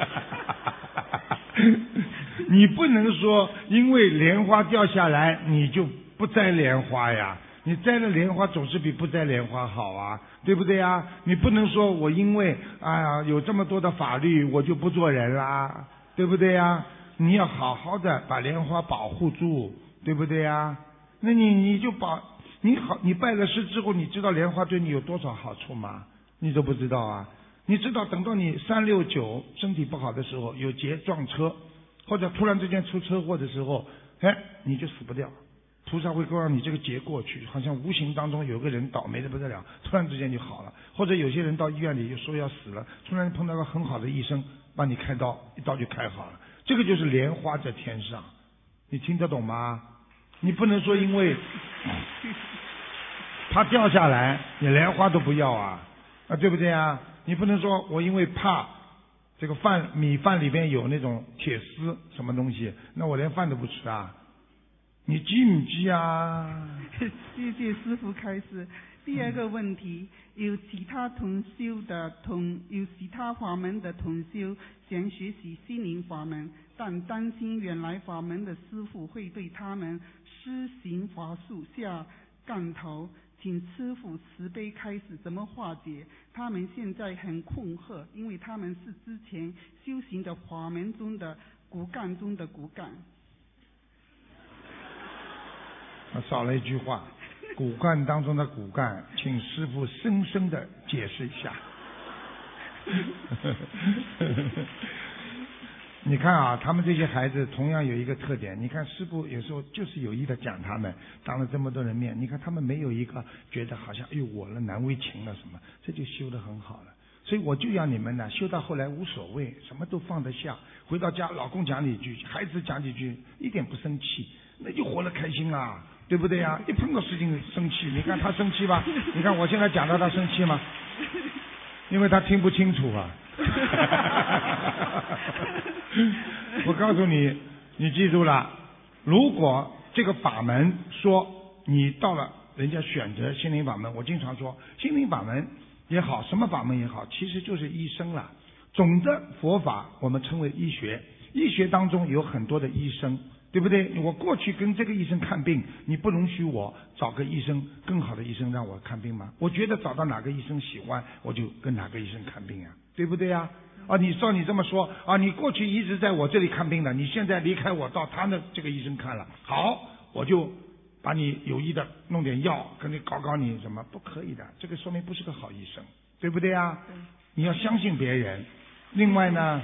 你不能说因为莲花掉下来，你就不摘莲花呀。你摘了莲花总是比不摘莲花好啊，对不对呀？你不能说我因为啊有这么多的法律我就不做人啦，对不对呀？你要好好的把莲花保护住，对不对呀？那你你就保你好，你拜了师之后，你知道莲花对你有多少好处吗？你都不知道啊？你知道等到你三六九身体不好的时候，有劫撞车，或者突然之间出车祸的时候，哎，你就死不掉。菩萨会让你这个劫过去，好像无形当中有个人倒霉的不得了，突然之间就好了。或者有些人到医院里就说要死了，突然碰到个很好的医生，帮你开刀，一刀就开好了。这个就是莲花在天上，你听得懂吗？你不能说因为 怕掉下来，你莲花都不要啊，啊对不对啊？你不能说我因为怕这个饭米饭里边有那种铁丝什么东西，那我连饭都不吃啊。你急不急啊？谢谢师傅开始。第二个问题，有其他同修的同有其他法门的同修想学习心灵法门，但担心原来法门的师傅会对他们施行法术下杠头，请师傅慈悲开始怎么化解？他们现在很困惑，因为他们是之前修行的法门中的骨干中的骨干。少了一句话，骨干当中的骨干，请师傅深深的解释一下。你看啊，他们这些孩子同样有一个特点。你看师傅有时候就是有意的讲他们，当着这么多人面，你看他们没有一个觉得好像哎呦我了难为情了什么，这就修得很好了。所以我就要你们呢，修到后来无所谓，什么都放得下。回到家，老公讲几句，孩子讲几句，一点不生气，那就活得开心啊。对不对呀？一碰到事情生气，你看他生气吧？你看我现在讲到他生气吗？因为他听不清楚啊。我告诉你，你记住了，如果这个法门说你到了人家选择心灵法门，我经常说心灵法门也好，什么法门也好，其实就是医生了。总的佛法我们称为医学，医学当中有很多的医生。对不对？我过去跟这个医生看病，你不容许我找个医生更好的医生让我看病吗？我觉得找到哪个医生喜欢，我就跟哪个医生看病啊，对不对呀？啊，你照你这么说啊，你过去一直在我这里看病的，你现在离开我到他那这个医生看了，好，我就把你有意的弄点药，跟你搞搞你什么？不可以的，这个说明不是个好医生，对不对呀？你要相信别人。另外呢？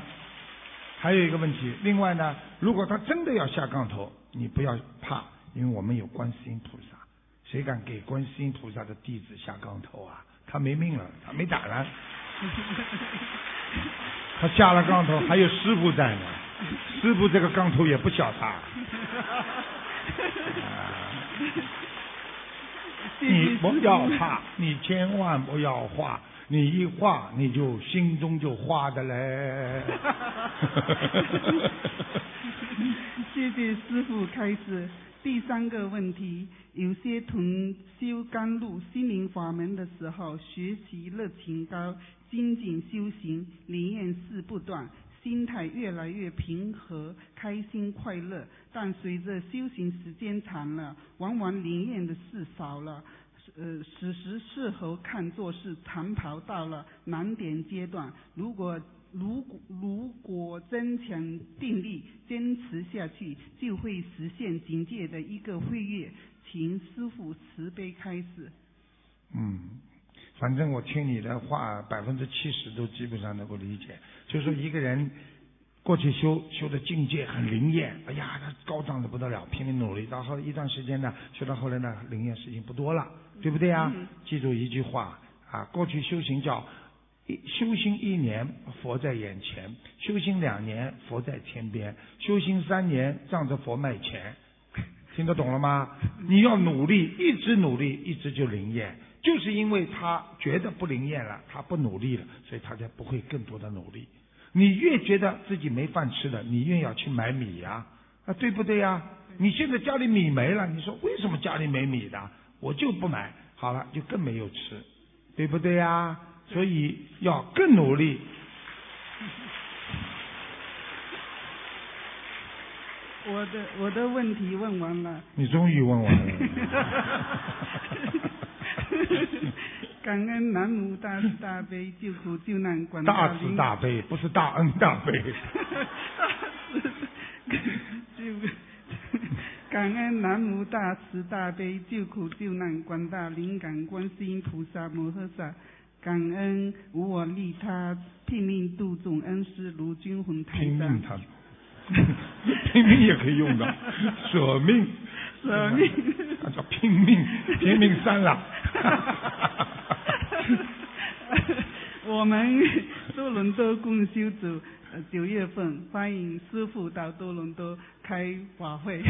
还有一个问题，另外呢，如果他真的要下杠头，你不要怕，因为我们有观世音菩萨，谁敢给观世音菩萨的弟子下杠头啊？他没命了，他没胆了，他下了杠头，还有师傅在呢，师傅这个杠头也不小他。你不要怕，你千万不要画。你一画，你就心中就画的嘞。谢谢师傅开始。第三个问题，有些同修甘露心灵法门的时候，学习热情高，精进修行，灵验事不断，心态越来越平和、开心、快乐。但随着修行时间长了，往往灵验的事少了。呃，此时适合看作是长跑到了难点阶段。如果如果如果增强定力，坚持下去，就会实现境界的一个飞跃。请师傅慈悲开始。嗯，反正我听你的话，百分之七十都基本上能够理解。就是说一个人过去修修的境界很灵验，哎呀，他高涨的不得了，拼命努力，到后一段时间呢，修到后来呢，灵验事情不多了，对不对啊？记住一句话啊，过去修行叫一修行一年，佛在眼前；修行两年，佛在天边；修行三年，仗着佛卖钱。听得懂了吗？你要努力，一直努力，一直就灵验。就是因为他觉得不灵验了，他不努力了，所以他才不会更多的努力。你越觉得自己没饭吃了，你越要去买米呀，啊，对不对呀？你现在家里米没了，你说为什么家里没米的？我就不买，好了，就更没有吃，对不对呀？所以要更努力。我的我的问题问完了。你终于问完了。感恩南无大慈大悲救苦救难广大大慈大悲，不是大恩大悲。感恩南无大慈大悲救苦救难广大灵感观世音菩萨摩诃萨，感恩无我利他拼命度众恩师卢军宏台长。拼命他。拼命也可以用的，舍命，舍命，那叫拼命，拼命三郎。我们多伦多共修组九月份欢迎师傅到多伦多开法会。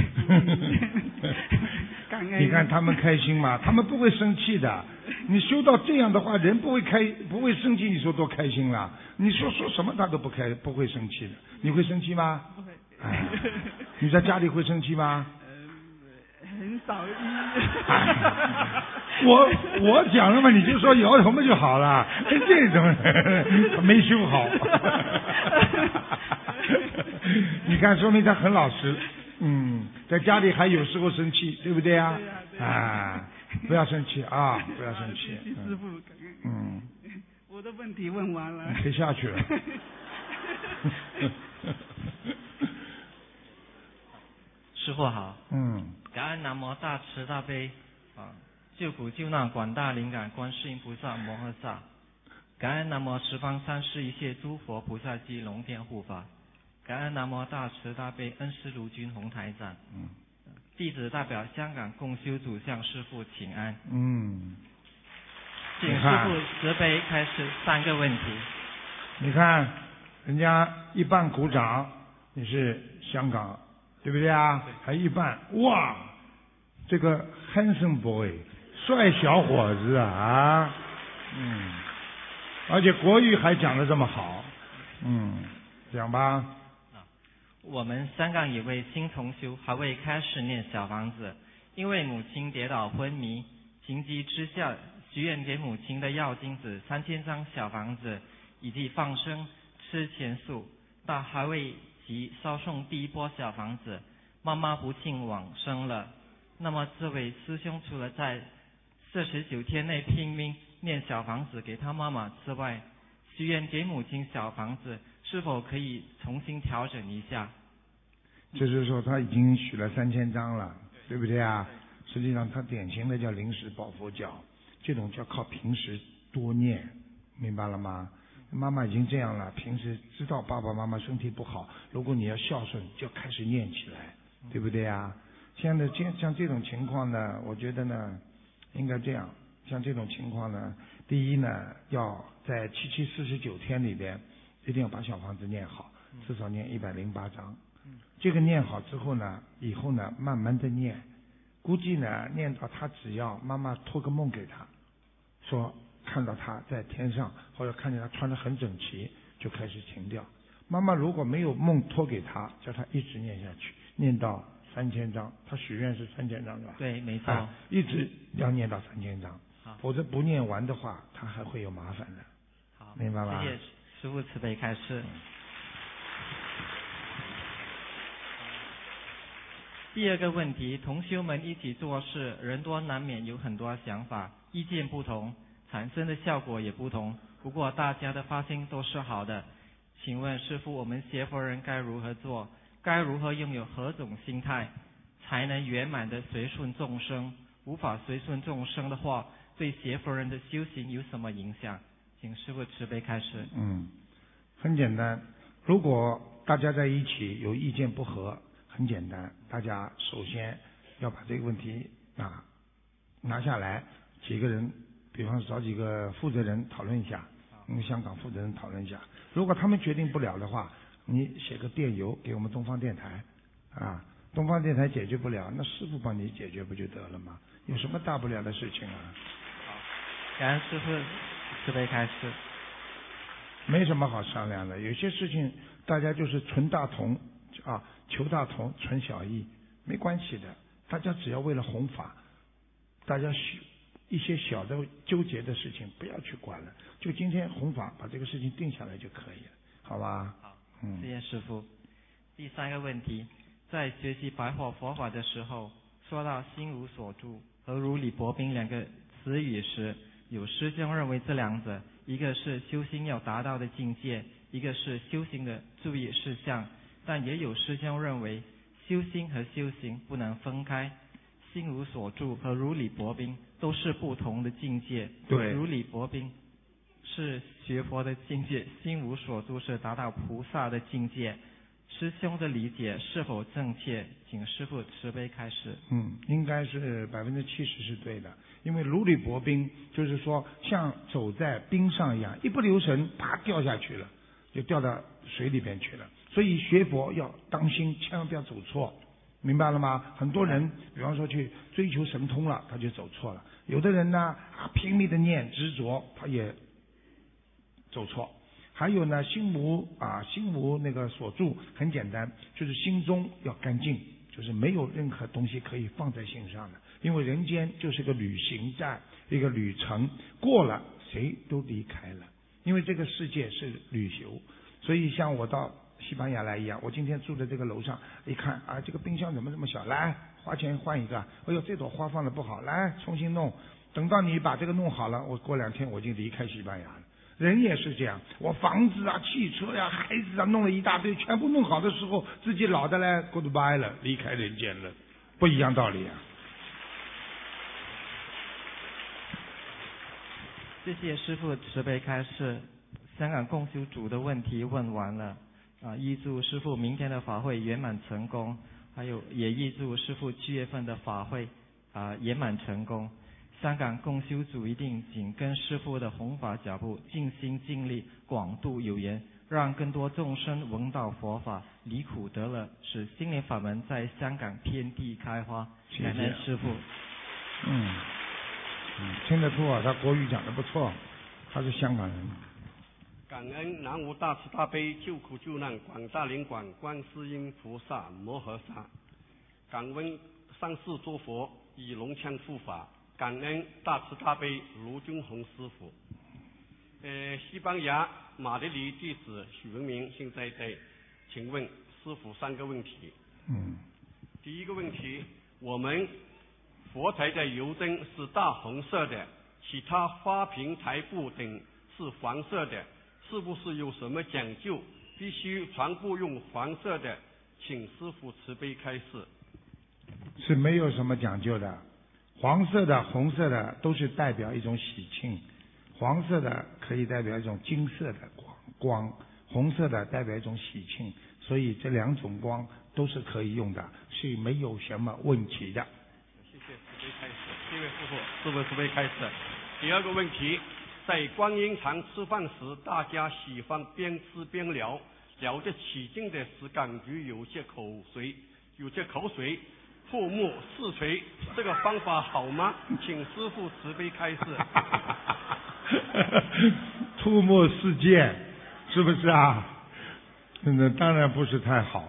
感恩。你看他们开心吗？他们不会生气的。你修到这样的话，人不会开，不会生气。你说多开心啦？你说说什么他都不开，不会生气的。你会生气吗？不会。你在家里会生气吗？很少一。我我讲了嘛，你就说摇头嘛就好了。这种人 没修好。你看，说明他很老实。嗯，在家里还有时候生气，对不对啊？啊，不要生气啊，不要生气。师傅，嗯。我的问题问完了。可以下去了。师傅好，嗯，感恩南无大慈大悲啊救苦救难广大灵感观世音菩萨摩诃萨，感恩南无十方三世一切诸佛菩萨及龙天护法，感恩南无大慈大悲恩师卢军宏台长，嗯，弟子代表香港共修组向师傅请安，嗯，请师傅慈悲开始三个问题，你看人家一半鼓掌，你是香港。对不对啊？还一半哇，这个 handsome boy，帅小伙子啊，嗯，而且国语还讲的这么好，嗯，讲吧。我们香港一位新同修还未开始念小房子，因为母亲跌倒昏迷，情急之下许愿给母亲的药金子三千张小房子，以及放生吃钱素，但还未。及烧送第一波小房子，妈妈不幸往生了。那么这位师兄除了在四十九天内拼命念小房子给他妈妈之外，许愿给母亲小房子，是否可以重新调整一下？就是说他已经许了三千张了，对不对啊？实际上他典型的叫临时抱佛脚，这种叫靠平时多念，明白了吗？妈妈已经这样了，平时知道爸爸妈妈身体不好，如果你要孝顺，就开始念起来，对不对呀？现在这像这种情况呢，我觉得呢，应该这样，像这种情况呢，第一呢，要在七七四十九天里边，一定要把小房子念好，至少念一百零八章。这个念好之后呢，以后呢，慢慢的念，估计呢，念到他只要妈妈托个梦给他，说。看到他在天上，或者看见他穿的很整齐，就开始停掉。妈妈如果没有梦托给他，叫他一直念下去，念到三千张他许愿是三千张是吧？对没错。一直要念到三千张否则不念完的话他还会有麻烦的。好明白吧？谢谢师傅慈悲开示。第二个问题同修们一起做事人多难免有很多想法意见不同产生的效果也不同不过大家的发心都是好的。请问师傅我们学佛人该如何做？该如何拥有何种心态，才能圆满的随顺众生？无法随顺众生的话，对学佛人的修行有什么影响？请师傅慈悲开示。嗯，很简单，如果大家在一起有意见不合。很简单，大家首先要把这个问题啊拿下来，几个人，比方找几个负责人讨论一下，跟香港负责人讨论一下。如果他们决定不了的话，你写个电邮给我们东方电台啊，东方电台解决不了，那师傅帮你解决不就得了吗？有什么大不了的事情啊？好，感恩师傅慈悲开示。没什么好商量的，有些事情大家就是存大同啊。求大同存小异，没关系的。大家只要为了弘法，大家一些小的纠结的事情不要去管了。就今天弘法，把这个事情定下来就可以了，好吧？好，谢谢师傅。第三个问题，在学习白话佛法的时候，说到心无所住和如履薄冰两个词语时，有师兄认为这两者，一个是修心要达到的境界，一个是修行的注意事项。但也有师兄认为，修心和修行不能分开，心无所住和如履薄冰都是不同的境界。对，如履薄冰是学佛的境界，心无所住是达到菩萨的境界。师兄的理解是否正确？请师父慈悲开示。嗯，应该是百分之七十是对的，因为如履薄冰就是说像走在冰上一样，一不留神啪掉下去了，就掉到水里边去了。所以学佛要当心，千万不要走错，明白了吗？很多人，比方说去追求神通了，他就走错了；有的人呢，啊拼命的念执着，他也走错。还有呢，心无啊心无那个所住，很简单，就是心中要干净，就是没有任何东西可以放在心上的。因为人间就是个旅行站，一个旅程，过了谁都离开了。因为这个世界是旅游，所以像我到。西班牙来一样，我今天住的这个楼上，一看啊，这个冰箱怎么这么小？来，花钱换一个。哎呦，这朵花放的不好，来重新弄。等到你把这个弄好了，我过两天我就离开西班牙了。人也是这样，我房子啊、汽车呀、孩子啊，弄了一大堆，全部弄好的时候，自己老的嘞，goodbye 了，离开人间了，不一样道理啊。谢谢师傅慈悲开示，香港共修组的问题问完了。啊！预祝师傅明天的法会圆满成功，还有也预祝师傅七月份的法会啊圆满成功。香港共修组一定紧跟师傅的弘法脚步，尽心尽力广度有缘，让更多众生闻到佛法，离苦得乐，使心灵法门在香港遍地开花。感恩师傅。嗯，嗯，听得出啊，他国语讲的不错，他是香港人。感恩南无大慈大悲救苦救难广大灵感观世音菩萨摩诃萨，感恩上世诸佛以龙枪护法，感恩大慈大悲卢军红师傅。呃，西班牙马德里弟子许文明现在在，请问师傅三个问题。嗯。第一个问题，我们佛台的油灯是大红色的，其他花瓶台布等是黄色的。是不是有什么讲究？必须全部用黄色的，请师傅慈悲开示。是没有什么讲究的，黄色的、红色的都是代表一种喜庆，黄色的可以代表一种金色的光光，红色的代表一种喜庆，所以这两种光都是可以用的，是没有什么问题的。谢谢慈悲开始。这位师傅，师傅慈悲开始。第二个问题。在观音堂吃饭时，大家喜欢边吃边聊，聊得起劲的时，感觉有些口水，有些口水，唾沫四垂，这个方法好吗？请师傅慈悲开示。吐沫四溅，是不是啊？那当然不是太好，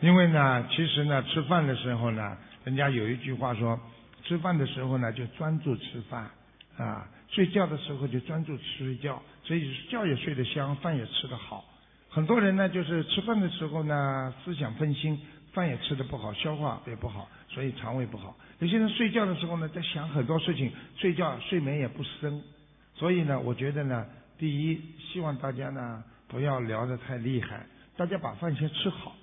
因为呢，其实呢，吃饭的时候呢，人家有一句话说，吃饭的时候呢，就专注吃饭啊。睡觉的时候就专注睡觉，所以觉也睡得香，饭也吃得好。很多人呢，就是吃饭的时候呢，思想分心，饭也吃的不好，消化也不好，所以肠胃不好。有些人睡觉的时候呢，在想很多事情，睡觉睡眠也不深。所以呢，我觉得呢，第一，希望大家呢不要聊得太厉害，大家把饭先吃好，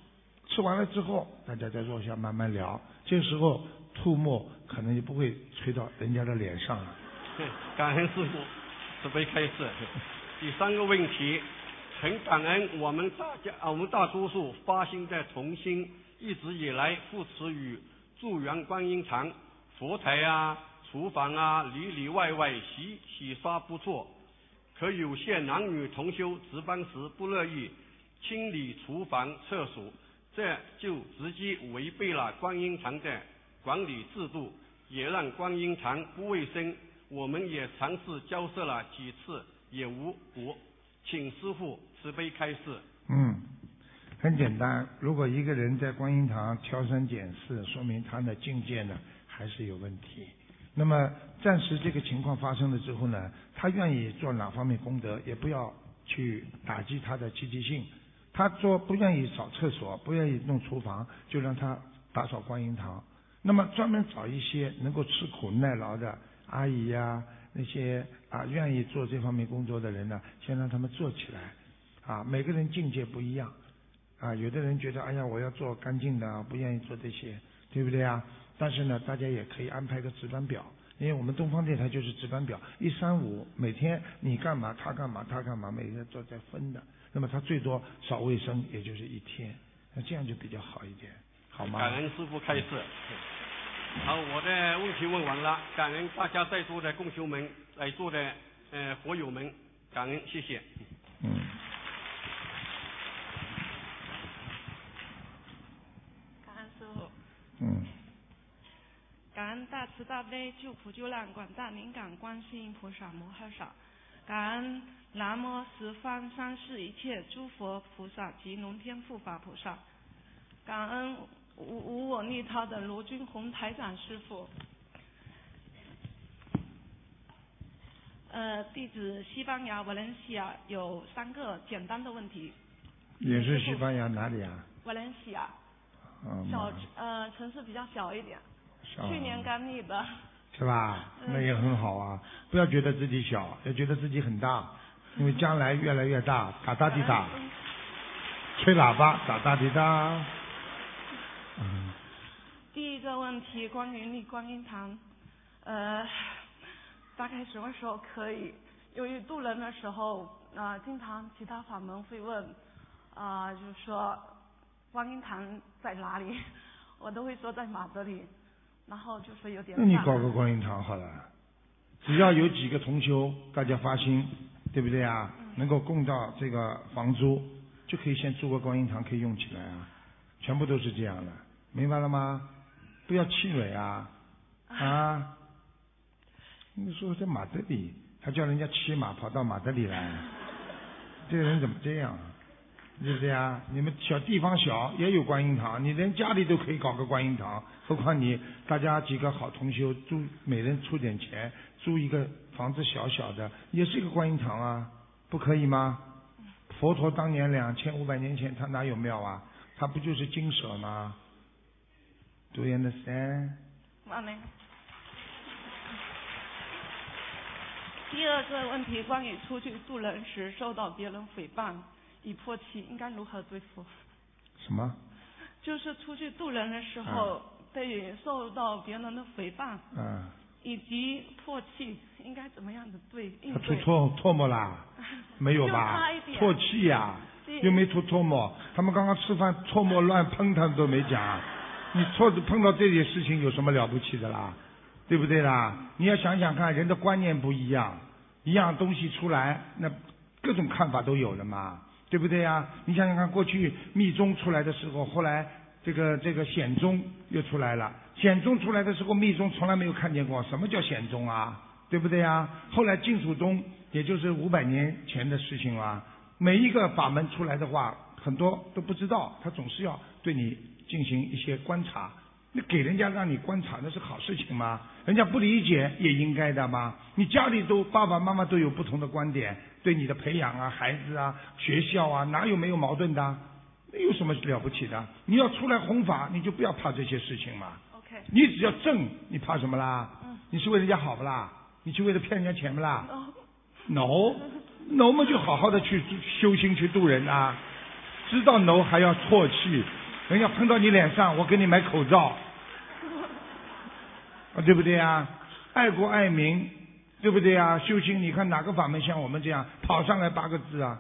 吃完了之后，大家再坐下慢慢聊。这时候吐沫可能就不会吹到人家的脸上了。感恩师傅慈悲开示。第三个问题，很感恩我们大家啊，我们大多数发心在同心，一直以来扶持与助缘观音堂、佛台啊、厨房啊，里里外外洗洗刷不错。可有些男女同修值班时不乐意清理厨房、厕所。这就直接违背了观音堂的管理制度，也让观音堂不卫生。我们也尝试交涉了几次，也无果。请师傅慈悲开示。嗯，很简单，如果一个人在观音堂挑三拣四，说明他的境界呢还是有问题。那么暂时这个情况发生了之后呢，他愿意做哪方面功德，也不要去打击他的积极性。他说不愿意扫厕所，不愿意弄厨房，就让他打扫观音堂。那么专门找一些能够吃苦耐劳的阿姨呀，那些啊愿意做这方面工作的人呢，先让他们做起来。啊，每个人境界不一样。啊，有的人觉得哎呀，我要做干净的，不愿意做这些，对不对啊？但是呢，大家也可以安排个值班表，因为我们东方电台就是值班表，一三五每天你干嘛，他干嘛，他干嘛，每天都在分的。那么他最多扫卫生，也就是一天，那这样就比较好一点，好吗？感恩师傅开示。好，我的问题问完了，感恩大家在座的共修们，在座的呃佛友们，感恩，谢谢。嗯。感恩师傅。嗯。感恩大慈大悲救苦救难广大灵感观世音菩萨摩诃萨，感恩。南无十方三世一切诸佛菩萨及龙天护法菩萨，感恩无无我利他的罗军红台长师傅。呃，地址西班牙瓦伦西亚有三个简单的问题。也是西班牙哪里啊？瓦伦西亚。嗯。小呃城市比较小一点。小。去年刚立的。是吧？那也很好啊！不要觉得自己小，要觉得自己很大。因为将来越来越大，哒哒滴哒，吹喇叭哒哒滴哒。嗯。第一个问题关于立观音堂，呃，大概什么时候可以？由于渡人的时候，啊，经常其他法门会问，啊，就是说观音堂在哪里？我都会说在马德里，然后就说有点。那你搞个观音堂好了，只要有几个同修，大家发心。对不对啊？能够供到这个房租，就可以先租个观音堂，可以用起来啊。全部都是这样的，明白了吗？不要气馁啊啊！你说在马德里，还叫人家骑马跑到马德里来，这个人怎么这样？是这样？你们小地方小也有观音堂，你连家里都可以搞个观音堂，何况你大家几个好同修租，每人出点钱租一个。房子小小的，也是一个观音堂啊，不可以吗？佛陀当年两千五百年前，他哪有庙啊？他不就是金舍吗？Do you understand？第二个问题，关于出去渡人时受到别人诽谤、已破气，应该如何对付？什么？就是出去渡人的时候，被受到别人的诽谤。嗯。以及唾弃应该怎么样的对？他吐唾唾沫啦？没有吧？唾弃呀，又没吐唾沫。他们刚刚吃饭唾沫乱喷，他们都没讲。你错碰到这些事情有什么了不起的啦？对不对啦？你要想想看，人的观念不一样，一样东西出来，那各种看法都有了嘛，对不对呀？你想想看，过去密宗出来的时候，后来这个这个显宗又出来了。显宗出来的时候，密宗从来没有看见过什么叫显宗啊，对不对呀？后来净土宗也就是五百年前的事情了。每一个法门出来的话，很多都不知道，他总是要对你进行一些观察。你给人家让你观察，那是好事情吗？人家不理解也应该的吗？你家里都爸爸妈妈都有不同的观点，对你的培养啊、孩子啊、学校啊，哪有没有矛盾的？那有什么了不起的？你要出来弘法，你就不要怕这些事情嘛。OK。你只要正，你怕什么啦？嗯。你是为人家好不啦？你去为了骗人家钱不啦哦。？no，no 嘛就好好的去修心去度人啊，知道 no 还要唾弃，人家喷到你脸上，我给你买口罩，啊对不对啊？爱国爱民，对不对啊？修心，你看哪个法门像我们这样跑上来八个字啊？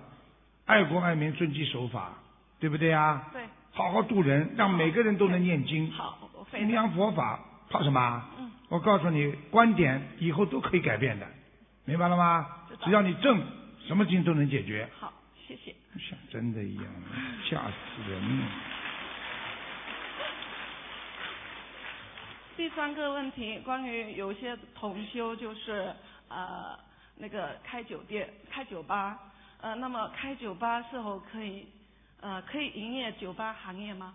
爱国爱民，遵纪守法，对不对啊？对。好好度人，让每个人都能念经。好，弘扬佛法，怕什么？嗯。我告诉你，观点以后都可以改变的，明白了吗？只要你正，什么经都能解决。好，谢谢。像真的一样，吓死人了。第三个问题，关于有些同修就是呃那个开酒店、开酒吧，呃，那么开酒吧是否可以呃可以营业酒吧行业吗？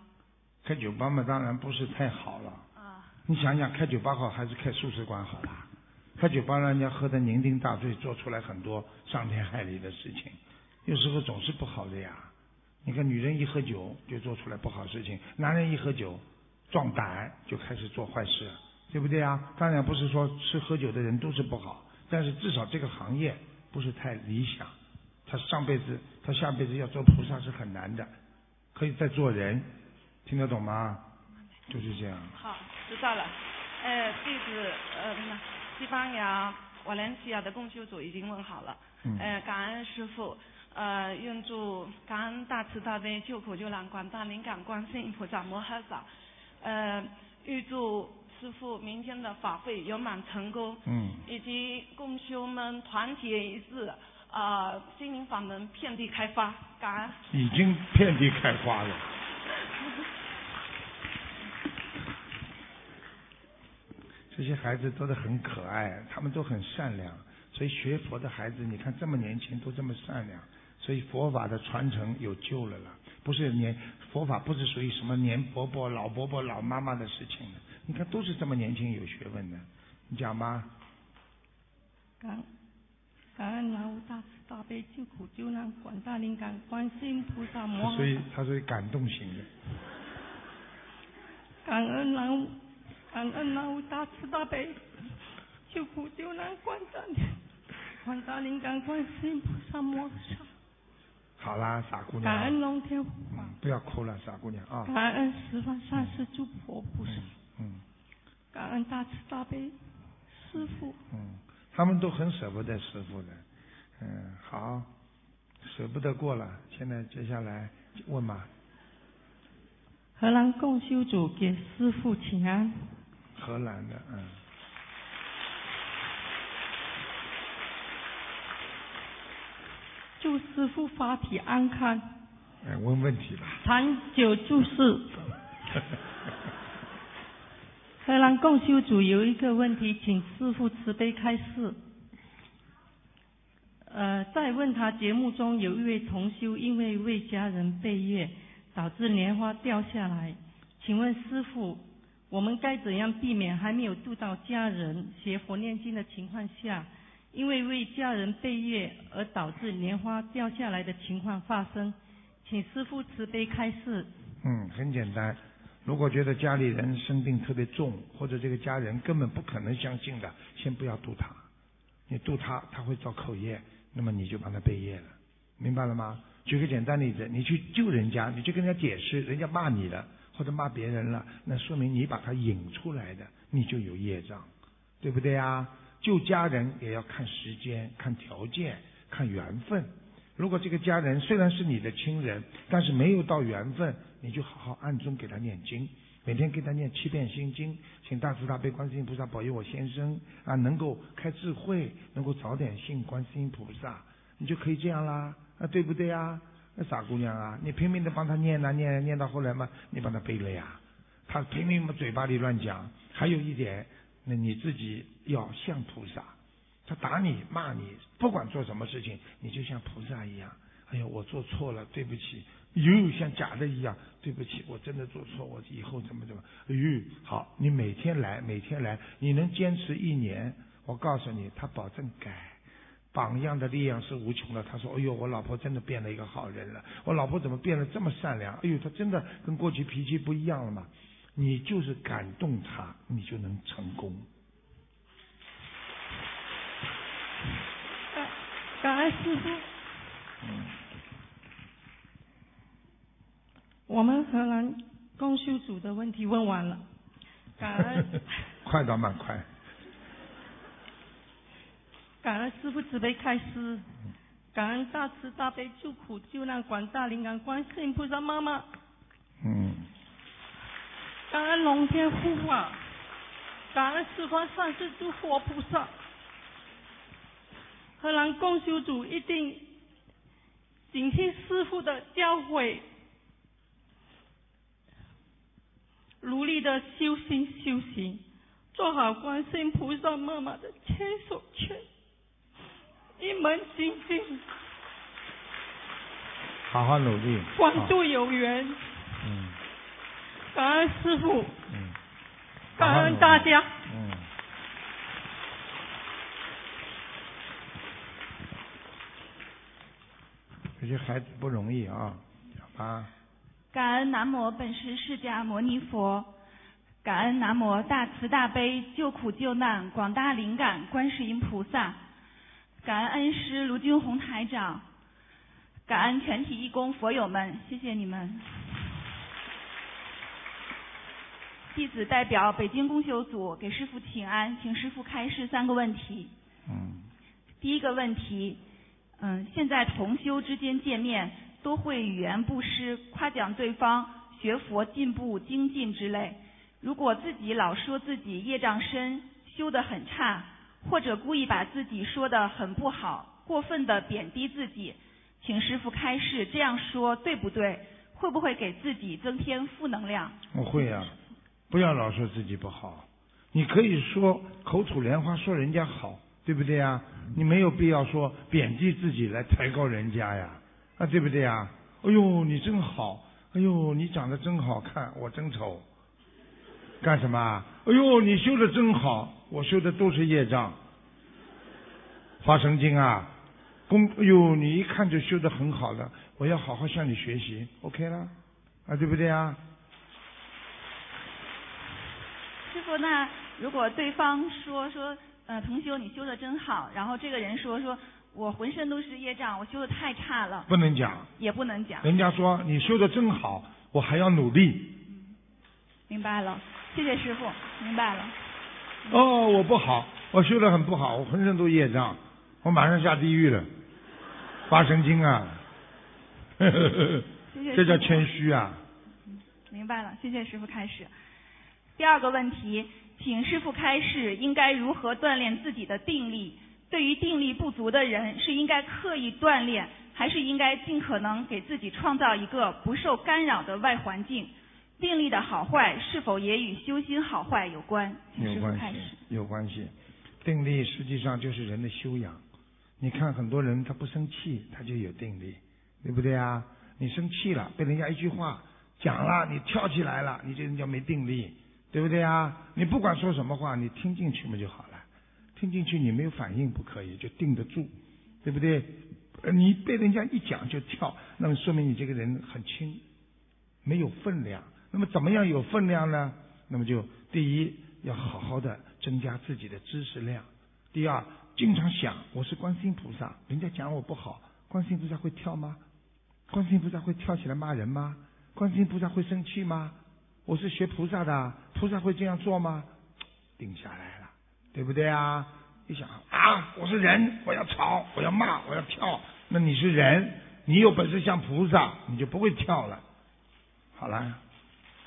开酒吧嘛，当然不是太好了。啊。你想想，开酒吧好还是开素食馆好啦？开酒吧让人家喝得酩酊大醉，做出来很多伤天害理的事情，有时候总是不好的呀。你看，女人一喝酒就做出来不好事情，男人一喝酒壮胆就开始做坏事，对不对啊？当然不是说吃喝酒的人都是不好，但是至少这个行业不是太理想。他上辈子，他下辈子要做菩萨是很难的，可以再做人，听得懂吗？就是这样。好，知道了。呃，弟子呃西班牙瓦伦西亚的共修组已经问好了。嗯呃，感恩师傅。呃，愿祝感恩大慈大悲救苦救难广大灵感观世音菩萨摩诃萨，呃，预祝师傅明天的法会圆满成功，嗯，以及共修们团结一致，啊、心灵法门遍地开花，感恩。已经遍地开花了。这些孩子都是很可爱，他们都很善良，所以学佛的孩子，你看这么年轻都这么善良，所以佛法的传承有救了啦。不是年佛法不是属于什么年伯伯、老伯伯、老妈妈的事情的，你看都是这么年轻有学问的，你讲吧。感感恩南无大慈大悲救苦救难广大灵感观世音菩萨摩所以，他属于感动型的。感恩南无感恩南无大慈大悲救苦救难广大灵广大灵感观世音菩萨摩诃萨，好啦，傻姑娘。感恩龙天护法，不要哭了，傻姑娘啊。感恩十方三世诸佛菩萨，嗯感恩大慈大悲师父。嗯，他们都很舍不得师傅的，嗯，好，舍不得过了，现在接下来问吧，荷兰共修组给师父请安。荷兰的，嗯，祝师傅法体安康，哎，问问题了。长久住世。荷兰共修组有一个问题，请师傅慈悲开示。呃，在问他节目中有一位同修因为为家人背业，导致莲花掉下来，请问师傅，我们该怎样避免还没有度到家人学佛念经的情况下，因为为家人背业而导致莲花掉下来的情况发生？请师父慈悲开示。嗯，很简单。如果觉得家里人生病特别重，或者这个家人根本不可能相信的，先不要度他。你度他，他会造口业，那么你就帮他背业了，明白了吗？举个简单例子，你去救人家，你去跟人家解释，人家骂你了，或者骂别人了，那说明你把他引出来的，你就有业障，对不对啊？救家人也要看时间、看条件、看缘分。如果这个家人虽然是你的亲人，但是没有到缘分，你就好好暗中给他念经，每天给他念七遍心经，请大慈大悲观世音菩萨保佑我先生啊能够开智慧，能够早点信观世音菩萨，你就可以这样啦，啊对不对啊？那傻姑娘啊，你拼命的帮他念啊念念到后来嘛，你帮他背了呀，他拼命嘛嘴巴里乱讲。还有一点，那你自己要像菩萨。他打你骂你，不管做什么事情，你就像菩萨一样。哎呀，我做错了，对不起。哟，像假的一样，对不起，我真的做错，我以后怎么怎么。哎呦，好，你每天来，每天来，你能坚持一年，我告诉你，他保证改。榜样的力量是无穷的。他说：“哎呦，我老婆真的变了一个好人了。我老婆怎么变得这么善良？哎呦，她真的跟过去脾气不一样了嘛。”你就是感动他，你就能成功。感感恩师傅。嗯。我们河南公修组的问题问完了，感恩。快倒蛮快。感恩师傅慈悲开示，感恩大慈大悲救苦救难广大灵感观世音菩萨妈妈。嗯。感恩龙天护法，感恩十方善世诸佛菩萨。荷兰共修组一定谨听师父的教诲，努力的修心修行，做好观世音菩萨妈妈的千手千一门精进。好好努力。广度有缘。嗯。感恩师傅，嗯，感恩大家，嗯，这些孩子不容易啊，啊。感恩南无本师释迦牟尼佛，感恩南无大慈大悲救苦救难广大灵感观世音菩萨，感恩恩师卢军宏台长，感恩全体义工佛友们，谢谢你们。弟子代表北京公修组给师傅请安，请师傅开示三个问题。嗯。第一个问题，嗯，现在同修之间见面都会语言不失，夸奖对方学佛进步精进之类。如果自己老说自己业障深，修得很差，或者故意把自己说得很不好，过分的贬低自己，请师傅开示，这样说对不对？会不会给自己增添负能量？我会呀。不要老说自己不好，你可以说口吐莲花说人家好，对不对呀？你没有必要说贬低自己来抬高人家呀，啊，对不对呀？哎呦，你真好，哎呦，你长得真好看，我真丑，干什么？哎呦，你修的真好，我修的都是业障，发神经啊！公，哎呦，你一看就修的很好的，我要好好向你学习，OK 啦，啊，对不对呀？师傅，那如果对方说说，呃，同修你修的真好，然后这个人说说我浑身都是业障，我修的太差了，不能讲，也不能讲。人家说你修的真好，我还要努力。明白了，谢谢师傅，明白了。哦，我不好，我修的很不好，我浑身都业障，我马上下地狱了，发神经啊！这叫谦虚啊。明白了，谢谢师傅开始。第二个问题，请师傅开示应该如何锻炼自己的定力？对于定力不足的人，是应该刻意锻炼，还是应该尽可能给自己创造一个不受干扰的外环境？定力的好坏是否也与修心好坏有关？有关系，有关系。定力实际上就是人的修养。你看很多人他不生气，他就有定力，对不对啊？你生气了，被人家一句话讲了，你跳起来了，你这人叫没定力。对不对啊？你不管说什么话，你听进去嘛就好了。听进去你没有反应不可以，就定得住，对不对？你被人家一讲就跳，那么说明你这个人很轻，没有分量。那么怎么样有分量呢？那么就第一要好好的增加自己的知识量。第二，经常想我是观世音菩萨，人家讲我不好，观世音菩萨会跳吗？观世音菩萨会跳起来骂人吗？观世音菩萨会生气吗？我是学菩萨的，菩萨会这样做吗？定下来了，对不对啊？一想啊，我是人，我要吵，我要骂，我要跳。那你是人，你有本事像菩萨，你就不会跳了。好了。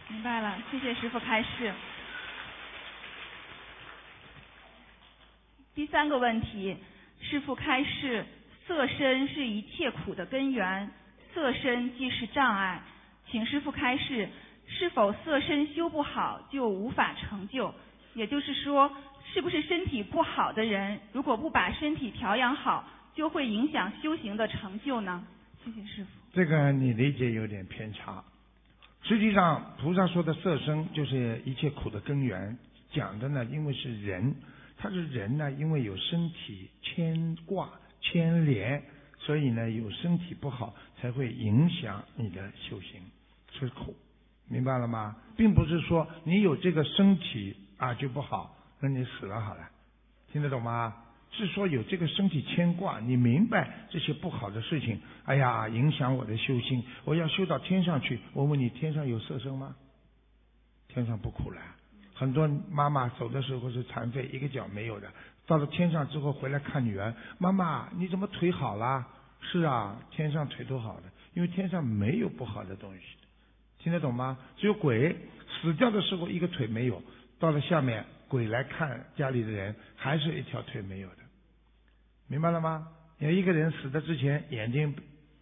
明白了，谢谢师傅开示。第三个问题，师傅开示：色身是一切苦的根源，色身即是障碍，请师傅开示。是否色身修不好就无法成就？也就是说，是不是身体不好的人，如果不把身体调养好，就会影响修行的成就呢？谢谢师傅。这个你理解有点偏差。实际上，菩萨说的色身就是一切苦的根源，讲的呢，因为是人，他是人呢，因为有身体牵挂，牵连，所以呢，有身体不好才会影响你的修行，吃苦，明白了吗？并不是说你有这个身体啊就不好，那你死了好了，听得懂吗？是说有这个身体牵挂，你明白这些不好的事情，哎呀，影响我的修心，我要修到天上去。我问你，天上有色身吗？天上不苦了。很多妈妈走的时候是残废，一个脚没有的，到了天上之后回来看女儿，妈妈你怎么腿好了？是啊，天上腿都好的，因为天上没有不好的东西，听得懂吗？只有鬼死掉的时候一个腿没有，到了下面鬼来看家里的人，还是一条腿没有的。明白了吗？有一个人死的之前眼睛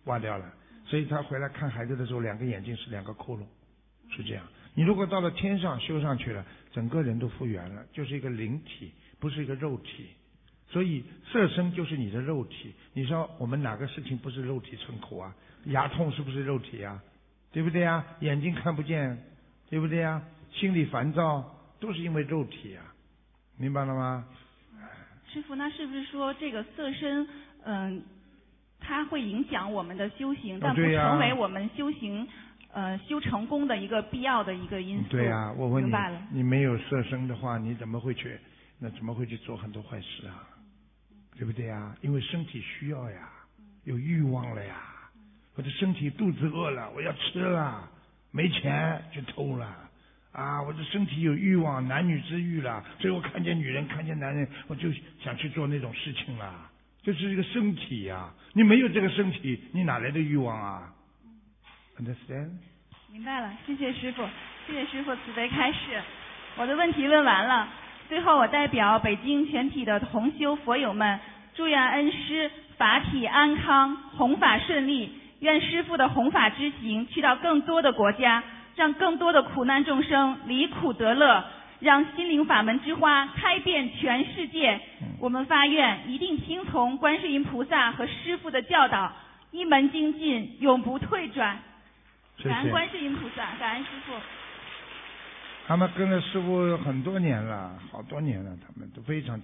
挖掉了，所以他回来看孩子的时候，两个眼睛是两个窟窿，是这样。你如果到了天上修上去了，整个人都复原了，就是一个灵体，不是一个肉体。所以色身就是你的肉体。你说我们哪个事情不是肉体成苦啊？牙痛是不是肉体啊？对不对啊？眼睛看不见，对不对啊？心里烦躁都是因为肉体啊，明白了吗？师傅，那是不是说这个色身，嗯，它会影响我们的修行，但不成为我们修行，呃，修成功的一个必要的一个因素？对呀，我问你，明白了。你没有色身的话，你怎么会去？那怎么会去做很多坏事啊？对不对呀？因为身体需要呀，有欲望了呀。我的身体肚子饿了，我要吃了，没钱就偷了。啊，我的身体有欲望，男女之欲了，所以我看见女人，看见男人，我就想去做那种事情了。这是一个身体呀，你没有这个身体，你哪来的欲望啊？Understand？明白了，谢谢师傅，谢谢师傅慈悲开示。我的问题问完了，最后我代表北京全体的同修佛友们，祝愿恩师法体安康，弘法顺利，愿师傅的弘法之行去到更多的国家。让更多的苦难众生离苦得乐，让心灵法门之花开遍全世界。我们发愿一定听从观世音菩萨和师父的教导，一门精进，永不退转。感恩观世音菩萨，感恩师父。他们跟着师傅很多年了，好多年了，他们都非常。